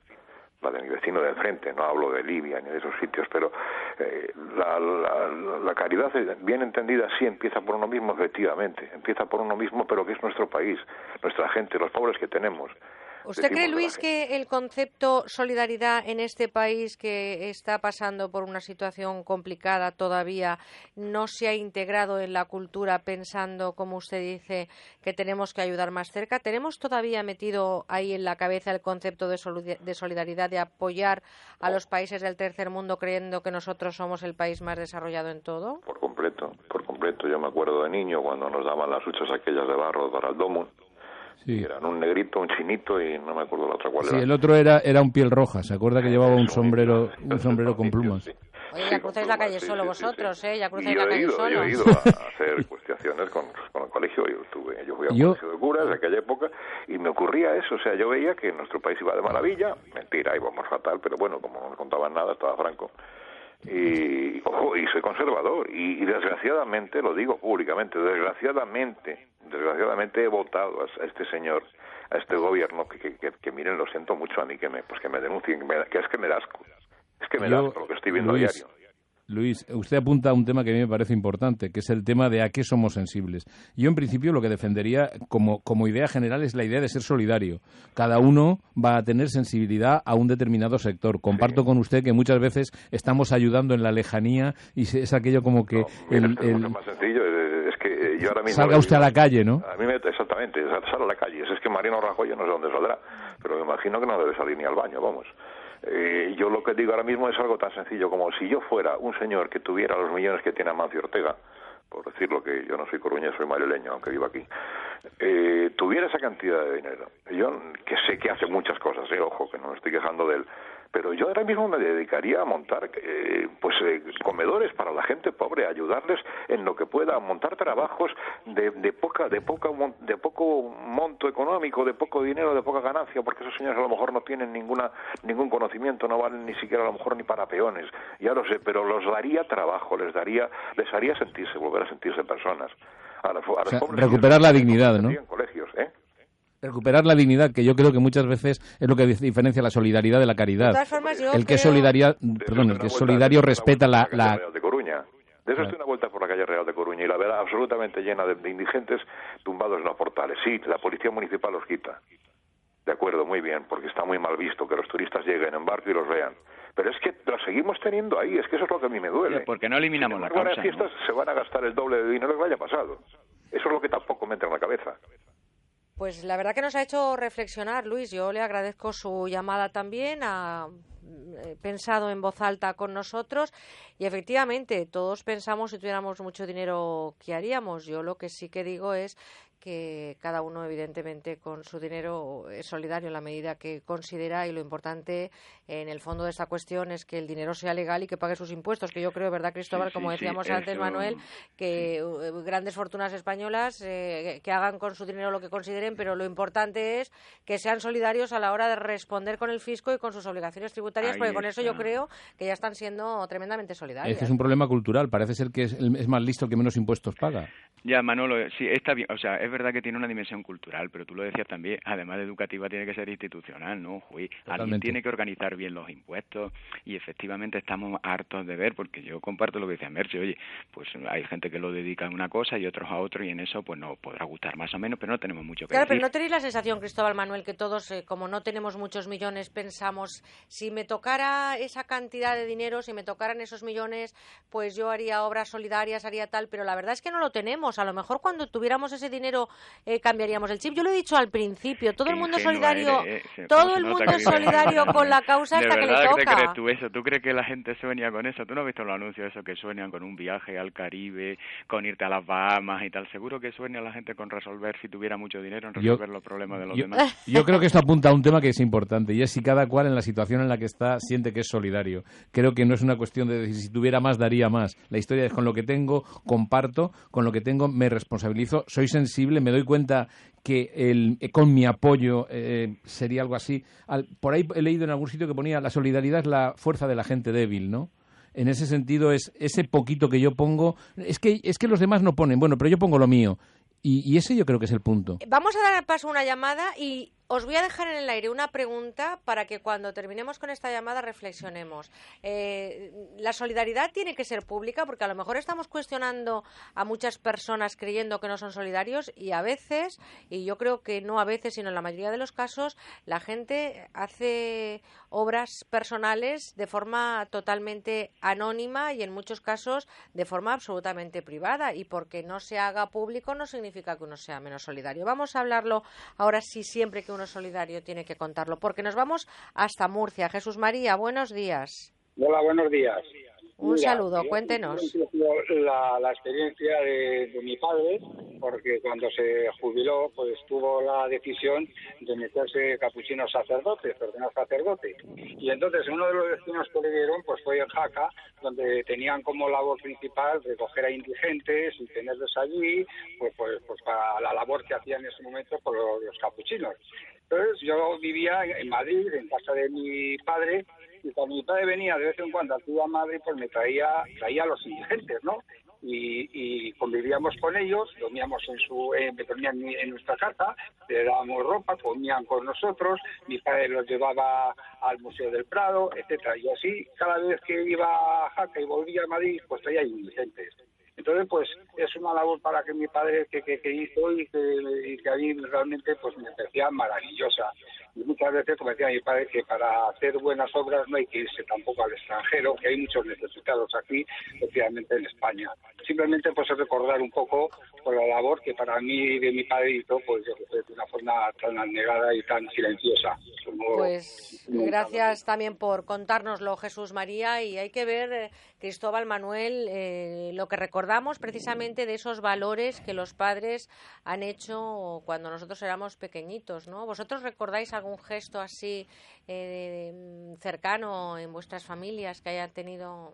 S19: la de mi vecino de enfrente, no hablo de Libia ni de esos sitios, pero eh, la, la, la, caridad bien entendida sí empieza por uno mismo, efectivamente, empieza por uno mismo, pero que es nuestro país, nuestra gente, los pobres que tenemos.
S1: ¿Usted cree, Luis, que el concepto solidaridad en este país que está pasando por una situación complicada todavía no se ha integrado en la cultura pensando, como usted dice, que tenemos que ayudar más cerca? ¿Tenemos todavía metido ahí en la cabeza el concepto de solidaridad, de apoyar a los países del tercer mundo creyendo que nosotros somos el país más desarrollado en todo?
S19: Por completo, por completo. Yo me acuerdo de niño cuando nos daban las huchas aquellas de barro para el domo Sí. Eran un negrito, un chinito y no me acuerdo la otra cuál
S2: sí,
S19: era.
S2: el otro era, era un piel roja. ¿Se acuerda que llevaba un sombrero, un sombrero con plumas?
S1: Oye, ya cruzáis la calle solo vosotros, ¿eh? Ya cruzáis la calle
S19: ido,
S1: solo.
S19: Yo he ido a hacer cuestiones con, con el colegio. Yo, estuve, yo fui a un
S2: Yo-
S19: colegio de curas de aquella época y me ocurría eso. O sea, yo veía que nuestro país iba de maravilla. Mentira, íbamos fatal, pero bueno, como no me contaban nada, estaba franco. Y, ojo, y soy conservador. Y, y desgraciadamente, lo digo públicamente, desgraciadamente, desgraciadamente he votado a, a este señor, a este gobierno, que, que, que, que miren, lo siento mucho a mí, que me, pues que me denuncien, que, me- que es que me da asco. Es que me da
S2: Yo,
S19: asco lo que estoy viendo a
S2: Luis,
S19: diario.
S2: Luis, usted apunta a un tema que a mí me parece importante, que es el tema de a qué somos sensibles. Yo, en principio, lo que defendería como, como idea general es la idea de ser solidario. Cada uno va a tener sensibilidad a un determinado sector. Comparto con usted que muchas veces estamos ayudando en la lejanía y es aquello como que
S19: Mira,
S2: el-
S19: esto es
S2: el-
S19: mucho más sencillo. Yo ahora mismo.
S2: salga usted a la calle, ¿no?
S19: A mí me, exactamente, sal sal a la calle. Es que Mariano Rajoy yo no sé dónde saldrá, pero me imagino que no debe salir ni al baño, vamos. Eh, yo lo que digo ahora mismo es algo tan sencillo como si yo fuera un señor que tuviera los millones que tiene Amancio Ortega, por decirlo que yo no soy coruñés, soy marileño, aunque vivo aquí, eh, tuviera esa cantidad de dinero. Yo que sé que hace muchas cosas, eh, ojo, que no me estoy quejando de él, pero yo ahora mismo me dedicaría a montar eh, pues eh, comedores para la gente pobre, ayudarles en lo que pueda, a montar trabajos de, de poca de poca de poco monto económico, de poco dinero, de poca ganancia, porque esos señores a lo mejor no tienen ninguna ningún conocimiento, no valen ni siquiera a lo mejor ni para peones, ya lo sé, pero los daría trabajo, les daría les haría sentirse, volver a sentirse personas. A, la- a
S2: O sea, recuperar la dignidad, ¿no?
S19: en colegios, ¿eh?
S2: Recuperar la dignidad, que yo creo que muchas veces es lo que diferencia la solidaridad de la caridad.
S1: De todas formas, yo
S2: el que es
S1: creo-
S2: solidaria, perdón, el que es solidario respeta la, la,
S19: Real de Coruña. De eso estoy una vuelta por la calle Real de Coruña y la verá absolutamente llena de, de indigentes tumbados en los portales. Sí, la policía municipal los quita. De acuerdo, muy bien, porque está muy mal visto que los turistas lleguen en barco y los vean. Pero es que los seguimos teniendo ahí, es que eso es lo que a mí me duele.
S3: ¿Por qué no eliminamos
S19: Sin
S3: la
S19: embargo,
S3: causa?
S19: en fiestas se van a gastar el doble de dinero que el año pasado. Eso es lo que tampoco me entra en la cabeza.
S1: Pues la verdad que nos ha hecho reflexionar, Luis. Yo le agradezco su llamada también a eh, pensado en voz alta con nosotros y efectivamente todos pensamos si tuviéramos mucho dinero, ¿qué haríamos? Yo lo que sí que digo es que cada uno evidentemente con su dinero es solidario en la medida que considera y lo importante en el fondo de esta cuestión es que el dinero sea legal y que pague sus impuestos que yo creo verdad Cristóbal como decíamos antes Manuel que eh, grandes fortunas españolas eh, que hagan con su dinero lo que consideren pero lo importante es que sean solidarios a la hora de responder con el fisco y con sus obligaciones tributarias porque con eso yo creo que ya están siendo tremendamente solidarios
S2: es es un problema cultural parece ser que es, es más listo el que menos impuestos paga.
S3: Ya Manolo sí está bien o sea es verdad que tiene una dimensión cultural, pero tú lo decías también, además de educativa, tiene que ser institucional, ¿no? alguien tiene que organizar bien los impuestos y efectivamente estamos hartos de ver, porque yo comparto lo que decía Merche, oye, pues hay gente que lo dedica a una cosa y otros a otro y en eso pues no podrá gustar más o menos, pero no tenemos mucho que
S1: Claro, pero no tenéis la sensación, Cristóbal Manuel, que todos, eh, como no tenemos muchos millones, pensamos, si me tocara esa cantidad de dinero, si me tocaran esos millones, pues yo haría obras solidarias, haría tal, pero la verdad es que no lo tenemos. A lo mejor cuando tuviéramos ese dinero eh, cambiaríamos el chip. Yo lo he dicho al principio, todo el mundo es solidario, eh, todo el mundo es solidario con la causa hasta que le toca.
S3: ¿Te crees tú eso? ¿Tú crees que la gente sueña con eso? ¿Tú no has visto los anuncios eso que sueñan con un viaje al Caribe, con irte a las Bahamas y tal? Seguro que sueña la gente con resolver, si tuviera mucho dinero, en resolver los problemas de los demás.
S2: Yo creo que esto apunta a un tema que es importante y es si cada cual en la situación en la que está siente que es solidario. Creo que no es una cuestión de decir si tuviera más daría más. La historia es con lo que tengo, comparto, con lo que tengo me responsabilizo, soy sensible, me doy cuenta que el, eh, con mi apoyo eh, sería algo así. por ahí he leído en algún sitio que ponía la solidaridad es la fuerza de la gente débil, ¿no? En ese sentido es ese poquito que yo pongo, es que es que los demás no ponen, bueno, pero yo pongo lo mío. Y, ese yo creo que es el punto.
S1: Vamos a dar paso una llamada y os voy a dejar en el aire una pregunta para que cuando terminemos con esta llamada reflexionemos. Eh, la solidaridad tiene que ser pública porque a lo mejor estamos cuestionando a muchas personas creyendo que no son solidarios y a veces, y yo creo que no a veces, sino en la mayoría de los casos, la gente hace obras personales de forma totalmente anónima y en muchos casos de forma absolutamente privada. Y porque no se haga público no significa que uno sea menos solidario. Vamos a hablarlo ahora sí siempre que uno solidario tiene que contarlo, porque nos vamos hasta Murcia. Jesús María, buenos días.
S20: Hola, buenos días.
S1: Un saludo, cuéntenos.
S20: La, la experiencia de, mi padre, porque cuando se jubiló, pues tuvo la decisión de meterse capuchino sacerdote, ordenar sacerdote. Y entonces uno de los destinos que le dieron, pues fue en Jaca, donde tenían como labor principal recoger a indigentes y tenerlos allí, pues, pues, pues para la labor que hacían en ese momento por los capuchinos. Entonces yo vivía en Madrid, en casa de mi padre, y cuando padre venía de vez en cuando a Madrid, pues me traía, traía a los indigentes, ¿no? Y, convivíamos con ellos, dormíamos en su, eh, dormían en nuestra casa, le dábamos ropa, comían con nosotros, mi padre los llevaba al Museo del Prado, etcétera, y así cada vez que iba a Jaca y volvía a Madrid, pues traía indigentes. Entonces, pues es una labor para que mi padre que, que, hizo y que, y que a mí realmente pues me parecía maravillosa. Y muchas veces, como decía mi padre, que para hacer buenas obras no hay que irse tampoco al extranjero, que hay muchos necesitados aquí, especialmente en España. Simplemente pues recordar un poco por la labor que para mí de mi padre hizo, pues de una forma tan anegada y tan silenciosa.
S1: pues gracias también por contárnoslo, Jesús María, y hay que ver, eh, Cristóbal Manuel, eh, lo que recordamos precisamente de esos valores que los padres han hecho cuando nosotros éramos pequeñitos, ¿no? ¿Vosotros recordáis algún gesto así eh, cercano en vuestras familias que hayan tenido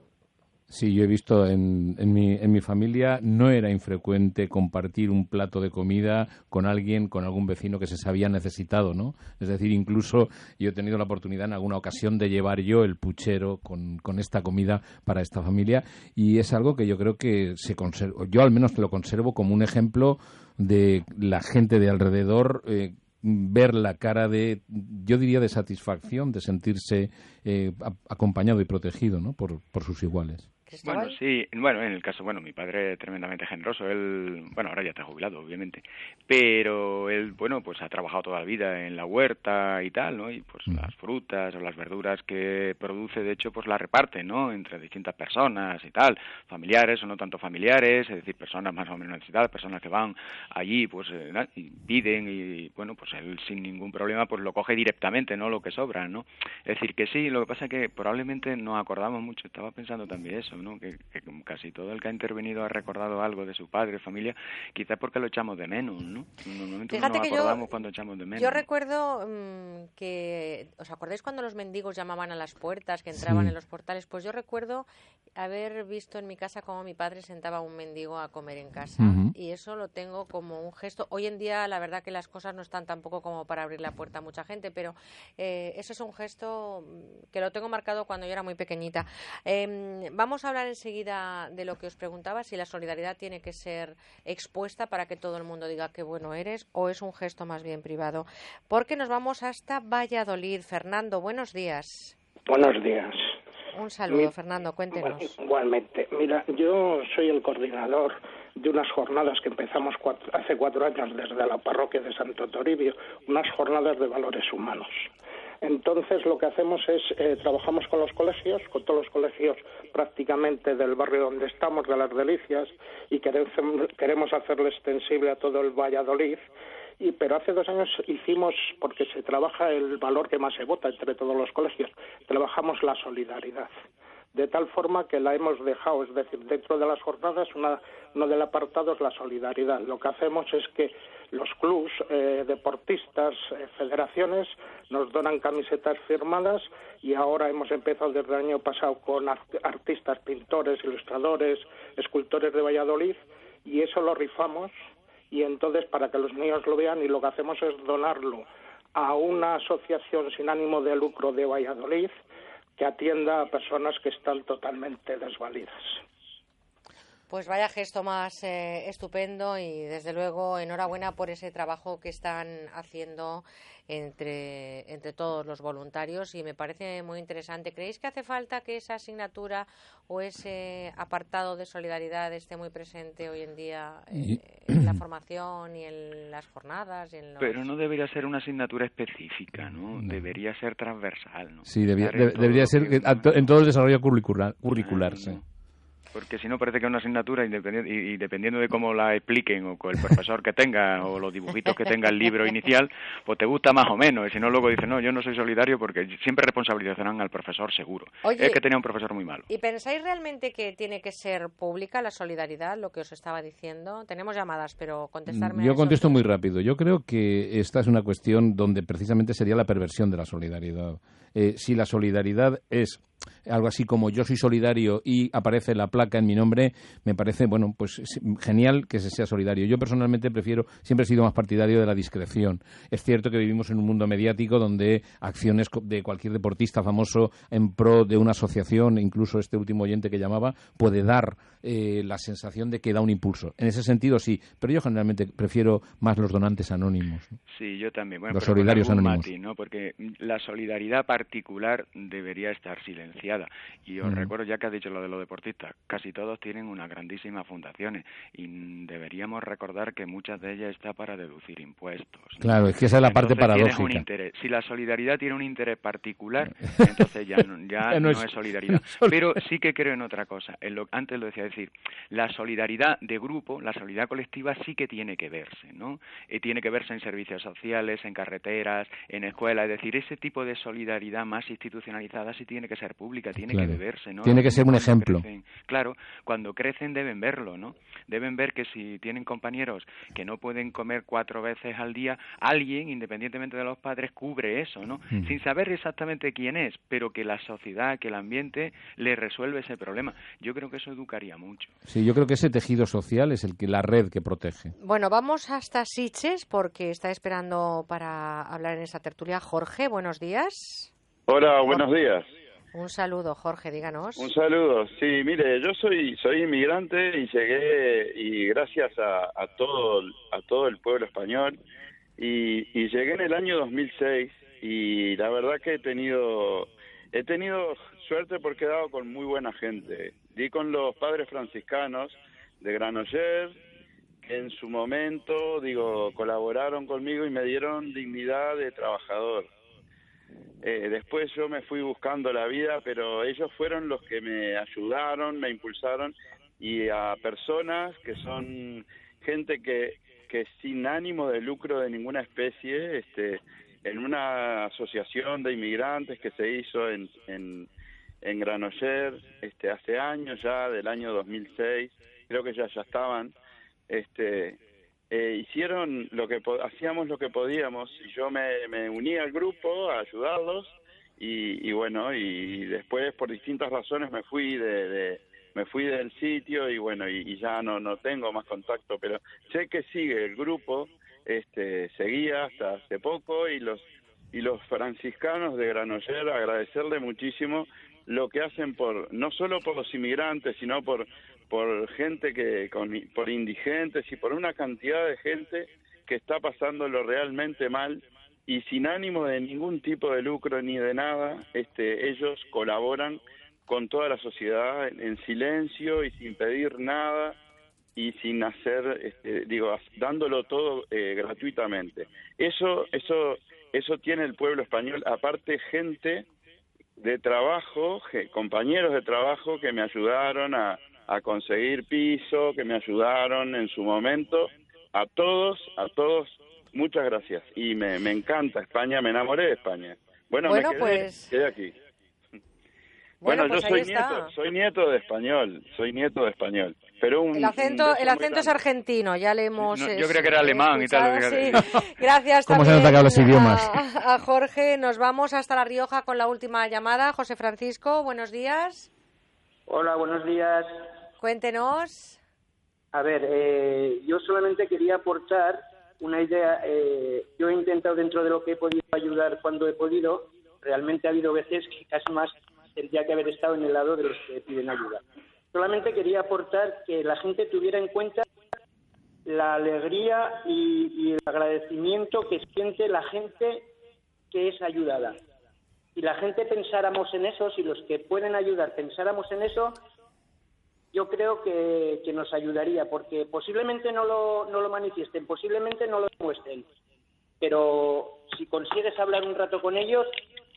S2: Sí, yo he visto en, en, mi, en mi familia no era infrecuente compartir un plato de comida con alguien, con algún vecino que se sabía necesitado, ¿no? Es decir, incluso yo he tenido la oportunidad en alguna ocasión de llevar yo el puchero con, con esta comida para esta familia y es algo que yo creo que se conserva, yo al menos lo conservo como un ejemplo de la gente de alrededor eh, ver la cara de, yo diría, de satisfacción, de sentirse eh, acompañado y protegido ¿no? por, por sus iguales.
S3: Bueno, sí, bueno, en el caso, bueno, mi padre es tremendamente generoso, él, bueno, ahora ya está jubilado, obviamente, pero él, bueno, pues ha trabajado toda la vida en la huerta y tal, ¿no? Y pues las frutas o las verduras que produce, de hecho, pues las reparte, ¿no? Entre distintas personas y tal, familiares o no tanto familiares, es decir, personas más o menos necesitadas, personas que van allí, pues, eh, y piden y, bueno, pues él sin ningún problema, pues lo coge directamente, ¿no? Lo que sobra, ¿no? Es decir, que sí, lo que pasa es que probablemente no acordamos mucho, estaba pensando también eso, que, casi todo el que ha intervenido ha recordado algo de su padre, familia, quizás porque lo echamos de menos, ¿no? Normalmente no nos acordamos cuando echamos de menos.
S1: Yo recuerdo mm, que, ¿os acordáis cuando los mendigos llamaban a las puertas, que entraban en los portales? Pues yo recuerdo haber visto en mi casa cómo mi padre sentaba a un mendigo a comer en casa y eso lo tengo como un gesto. Hoy en día la verdad que las cosas no están tampoco como para abrir la puerta a mucha gente, pero eh, eso es un gesto mm, que lo tengo marcado cuando yo era muy pequeñita. Em, vamos a hablar enseguida de lo que os preguntaba, si la solidaridad tiene que ser expuesta para que todo el mundo diga qué bueno eres o es un gesto más bien privado. Porque nos vamos hasta Valladolid. Fernando, buenos días.
S21: Buenos días.
S1: Un saludo, Fernando, cuéntenos.
S21: igualmente. Mira, yo soy el coordinador de unas jornadas que empezamos hace cuatro años desde la parroquia de Santo Toribio, unas jornadas de valores humanos. Entonces lo que hacemos es eh, trabajamos con los colegios, con todos los colegios prácticamente del barrio donde estamos, de las Delicias, y queremos hacerlo extensible a todo el Valladolid. Y, pero hace dos años hicimos, porque se trabaja el valor que más se vota entre todos los colegios, trabajamos la solidaridad de tal forma que la hemos dejado, es decir, dentro de las jornadas una, uno del apartado es la solidaridad. Lo que hacemos es que los clubs, eh, deportistas, eh, federaciones nos donan camisetas firmadas y ahora hemos empezado desde el año pasado con artistas, pintores, ilustradores, escultores de Valladolid y eso lo rifamos y entonces para que los niños lo vean y lo que hacemos es donarlo a una asociación sin ánimo de lucro de Valladolid que atienda a personas que están totalmente desvalidas.
S1: Pues vaya gesto más eh, estupendo y desde luego enhorabuena por ese trabajo que están haciendo entre, entre todos los voluntarios y me parece muy interesante. ¿Creéis que hace falta que esa asignatura o ese apartado de solidaridad esté muy presente hoy en día eh, en la formación y en las jornadas?
S3: Pero no debería ser una asignatura específica, ¿no? Debería ser transversal, ¿no?
S2: Sí, debería ser en todo el desarrollo curricular, curricular sí
S3: porque si no parece que es una asignatura y, dependiendo de cómo la expliquen o con el profesor que tenga o los dibujitos que tenga el libro inicial, pues te gusta más o menos. Y si no, luego dices, no, yo no soy solidario porque siempre responsabilizarán al profesor seguro. es que tenía un profesor muy malo.
S1: ¿Y pensáis realmente que tiene que ser pública la solidaridad, lo que os estaba diciendo? Tenemos llamadas, pero contestarme.
S2: Yo contesto muy rápido. Yo creo que esta es una cuestión donde precisamente sería la perversión de la solidaridad. Eh, si la solidaridad es algo así como yo soy solidario y aparece la placa en mi nombre, me parece, bueno, pues genial que se sea solidario. Yo personalmente prefiero, siempre he sido más partidario de la discreción. Es cierto que vivimos en un mundo mediático donde acciones de cualquier deportista famoso en pro de una asociación, incluso este último oyente que llamaba, puede dar eh, la sensación de que da un impulso. En ese sentido sí, pero yo generalmente prefiero más los donantes anónimos.
S3: Sí, yo también. Bueno,
S2: los solidarios anónimos.
S3: ¿no? Porque la solidaridad particular debería estar silenciada y os recuerdo, ya que has dicho lo de los deportistas, casi todos tienen unas grandísimas fundaciones y deberíamos recordar que muchas de ellas está para deducir impuestos.
S2: Claro, es que esa es la parte paradójica.
S3: Un interés. Si la solidaridad tiene un interés particular, entonces ya, ya, no, es, solidaridad. Pero sí que creo en otra cosa. En lo, antes lo decía, decir, la solidaridad de grupo, la solidaridad colectiva sí que tiene que verse, ¿no? Y tiene que verse en servicios sociales, en carreteras, en escuelas. Es decir, ese tipo de solidaridad más institucionalizada sí tiene que ser pública tiene que beberse, ¿no?
S2: Tiene que ser un ejemplo.
S3: claro, cuando crecen deben verlo, ¿no? Deben ver que si tienen compañeros que no pueden comer cuatro veces al día, alguien, independientemente de los padres, cubre eso, ¿no? Mm. Sin saber exactamente quién es, pero que la sociedad, que el ambiente le resuelve ese problema. Yo creo que eso educaría mucho.
S2: Sí, yo creo que ese tejido social es el que la red que protege.
S1: Bueno, vamos hasta Siches porque está esperando para hablar en esa tertulia Jorge. Buenos días.
S22: Hola, buenos días.
S1: Un saludo, Jorge, díganos.
S22: Un saludo. Sí, mire, yo soy soy inmigrante y llegué y gracias a, a todo a todo el pueblo español y, y, llegué en el año 2006 y la verdad que he tenido he tenido suerte porque he dado con muy buena gente di con los padres franciscanos de Granollers, que en su momento, digo, colaboraron conmigo y me dieron dignidad de trabajador. Eh, después yo me fui buscando la vida, pero ellos fueron los que me ayudaron, me impulsaron y a personas que son gente que, que sin ánimo de lucro de ninguna especie, este, en una asociación de inmigrantes que se hizo en, en, en Granollers este, hace años ya, del año 2006, creo que ya, ya estaban, este, eh, hicieron lo que hacíamos lo que podíamos. Y yo me, me uní al grupo a ayudarlos y, y bueno y después por distintas razones me fui de, de me fui del sitio y bueno y, y, ya no no tengo más contacto. Pero sé que sigue el grupo este seguía hasta hace poco y los y los franciscanos de Granoller agradecerle muchísimo lo que hacen por no solo por los inmigrantes sino por por gente que, con, por indigentes y por una cantidad de gente que está pasándolo realmente mal y sin ánimo de ningún tipo de lucro ni de nada, este, ellos colaboran con toda la sociedad en silencio y sin pedir nada y sin hacer, este, digo, dándolo todo eh, gratuitamente. Eso, eso, eso tiene el pueblo español. Aparte, gente de trabajo, compañeros de trabajo que me ayudaron a, a conseguir piso, que me ayudaron en su momento. A todos, a todos, muchas gracias. Y me, me encanta España, me enamoré de España. Bueno,
S1: bueno
S22: me quedé,
S1: pues...
S22: quedé aquí.
S1: Bueno,
S22: Bueno,
S1: pues
S22: yo soy
S1: está.
S22: nieto, soy nieto de español, soy nieto de español. Pero un,
S1: El acento,
S22: un
S1: el acento es argentino, ya le hemos.
S3: No, yo creo que era alemán y tal,
S1: sí. Gracias
S2: ¿Cómo se
S1: también
S2: nota que hablas idiomas?
S1: A, a Jorge. Nos vamos hasta La Rioja con la última llamada. José Francisco, buenos días.
S23: Hola, buenos días.
S1: Cuéntenos.
S23: A ver, eh, yo solamente quería aportar una idea. eh, yo he intentado dentro de lo que he podido ayudar cuando he podido. Realmente ha habido veces que casi más tendría que haber estado en el lado de los que piden ayuda. Solamente quería aportar que la gente tuviera en cuenta la alegría y, y el agradecimiento que siente la gente que es ayudada. Si la gente pensáramos en eso, si los que pueden ayudar pensáramos en eso, yo creo que, que nos ayudaría, porque posiblemente no lo, no lo manifiesten, posiblemente no lo demuestren, pero si consigues hablar un rato con ellos,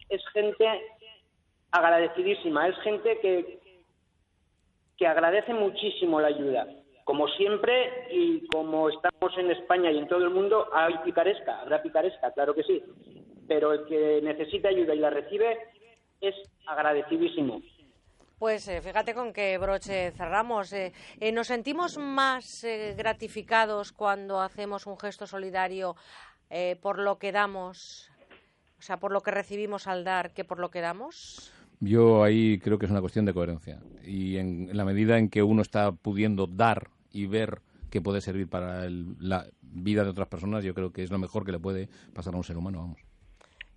S23: es gente agradecidísima, es gente que, que agradece muchísimo la ayuda. Como siempre, y como estamos en España y en todo el mundo, hay picaresca, habrá picaresca, claro que sí, pero el que necesita ayuda y la recibe es agradecidísimo.
S1: Pues eh, fíjate con qué broche cerramos. Eh, eh, ¿Nos sentimos más eh, gratificados cuando hacemos un gesto solidario eh, por lo que damos, o sea, por lo que recibimos al dar, que por lo que damos?
S2: Yo ahí creo que es una cuestión de coherencia. Y en, en la medida en que uno está pudiendo dar y ver que puede servir para el- la vida de otras personas, yo creo que es lo mejor que le puede pasar a un ser humano, vamos.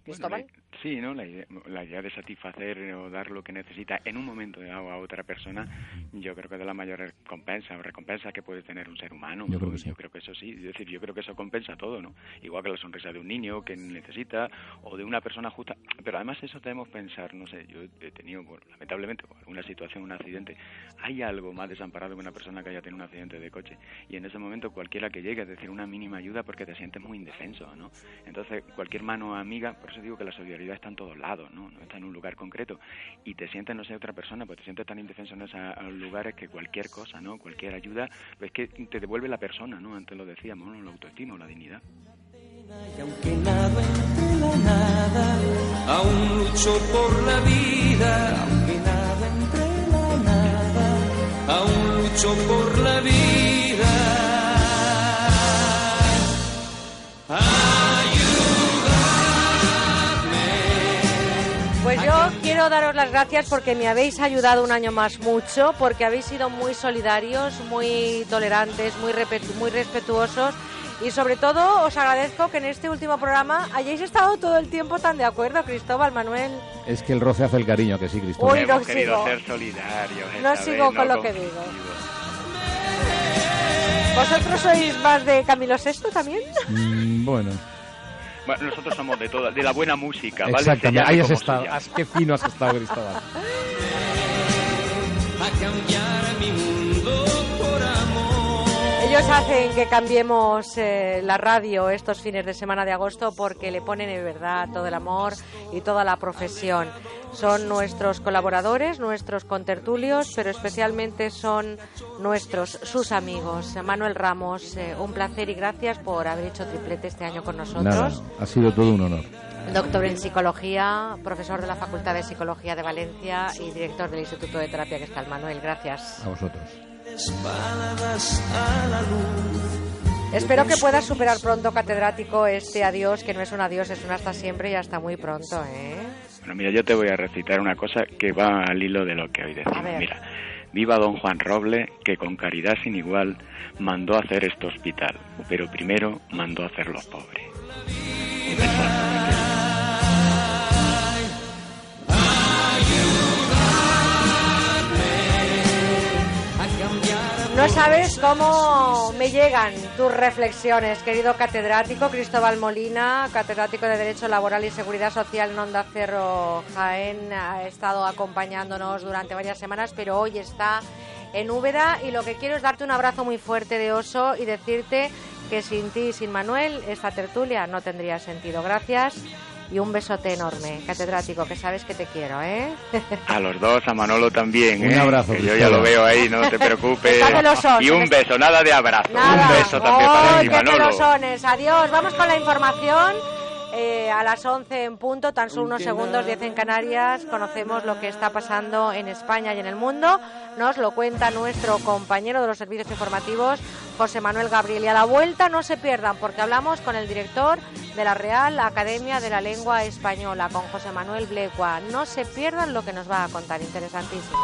S1: Cristóbal.
S3: Sí, ¿no? La idea, la idea de satisfacer o dar lo que necesita en un momento dado a otra persona, yo creo que es la mayor recompensa o recompensa que puede tener un ser humano.
S2: Yo creo que sí.
S3: Yo creo que eso sí, es decir, yo creo que eso compensa todo, ¿no? Igual que la sonrisa de un niño que necesita o de una persona justa. Pero además eso debemos pensar, no sé, yo he tenido, bueno, lamentablemente, alguna situación, un accidente, hay algo más desamparado que una persona que haya tenido un accidente de coche. Y en ese momento cualquiera que llegue, es decir, una mínima ayuda porque te sientes muy indefenso, ¿no? Entonces, cualquier mano amiga, por eso digo que la solidaridad está en todos lados, ¿no? No está en un lugar concreto. Y te sientes, no sé, otra persona, pues te sientes tan indefenso en esos lugares que cualquier cosa, ¿no? Cualquier ayuda, pues es que te devuelve la persona, ¿no? Antes lo decíamos, ¿no? La autoestima o la dignidad.
S24: Y aunque nado entre la nada, aún lucho por la vida. Aunque nado entre la nada, aún lucho por la vida.
S1: Quiero daros las gracias porque me habéis ayudado un año más mucho, porque habéis sido muy solidarios, muy tolerantes, muy, muy respetuosos y sobre todo os agradezco que en este último programa hayáis estado todo el tiempo tan de acuerdo, Cristóbal, Manuel.
S2: Es que el roce hace el cariño, que sí, Cristóbal.
S1: Uy, no
S3: Hemos querido
S1: sigo.
S3: ser solidarios.
S1: No sigo
S3: vez,
S1: con
S3: no
S1: lo que digo. ¿Vosotros sois más de Camilo VI también?
S2: Mm, bueno,
S3: Bueno, nosotros somos de toda, de la buena música, ¿vale?
S2: exactamente. Ahí has estado. Has- Qué fino has estado, Cristóbal.
S24: a cambiar mi mundo por amor.
S1: Ellos hacen que cambiemos eh, la radio estos fines de semana de agosto porque le ponen en verdad todo el amor y toda la profesión. Son nuestros colaboradores, nuestros contertulios, pero especialmente son nuestros, sus amigos. Manuel Ramos, eh, un placer y gracias por haber hecho triplete este año con nosotros.
S2: Nada, ha sido todo un honor.
S1: Doctor en psicología, profesor de la Facultad de Psicología de Valencia y director del Instituto de Terapia que está el Manuel. Gracias.
S2: A vosotros.
S24: Espaldas a la luz.
S1: Espero que puedas superar pronto, catedrático, este adiós, que no es un adiós, es un hasta siempre y hasta muy pronto, ¿eh?
S3: Bueno, mira, yo te voy a recitar una cosa que va al hilo de lo que hoy decimos. Mira, viva don Juan Roble, que con caridad sin igual mandó hacer este hospital, pero primero mandó hacer los pobres.
S1: No sabes cómo me llegan tus reflexiones, querido catedrático Cristóbal Molina, catedrático de Derecho Laboral y Seguridad Social en Onda Cerro Jaén. Ha estado acompañándonos durante varias semanas, pero hoy está en Úbeda y lo que quiero es darte un abrazo muy fuerte de oso y decirte que sin ti y sin Manuel esta tertulia no tendría sentido. Gracias y un besote enorme, catedrático, que sabes que te quiero, ¿eh?
S3: A los dos, a Manolo también.
S2: Un
S3: ¿eh?
S2: abrazo,
S3: Que yo ya lo veo ahí, no te preocupes. Y un beso, nada de abrazo.
S1: Nada.
S3: Un beso también para
S1: ¡Ay,
S3: ti,
S1: qué
S3: Manolo.
S1: celosones! Adiós, vamos con la información. Eh, a las 11 en punto, tan solo unos segundos, 10 en Canarias, conocemos lo que está pasando en España y en el mundo. Nos lo cuenta nuestro compañero de los servicios informativos, José Manuel Gabriel. Y a la vuelta no se pierdan, porque hablamos con el director de la Real Academia de la Lengua Española, con José Manuel Blecua. No se pierdan lo que nos va a contar, interesantísimo.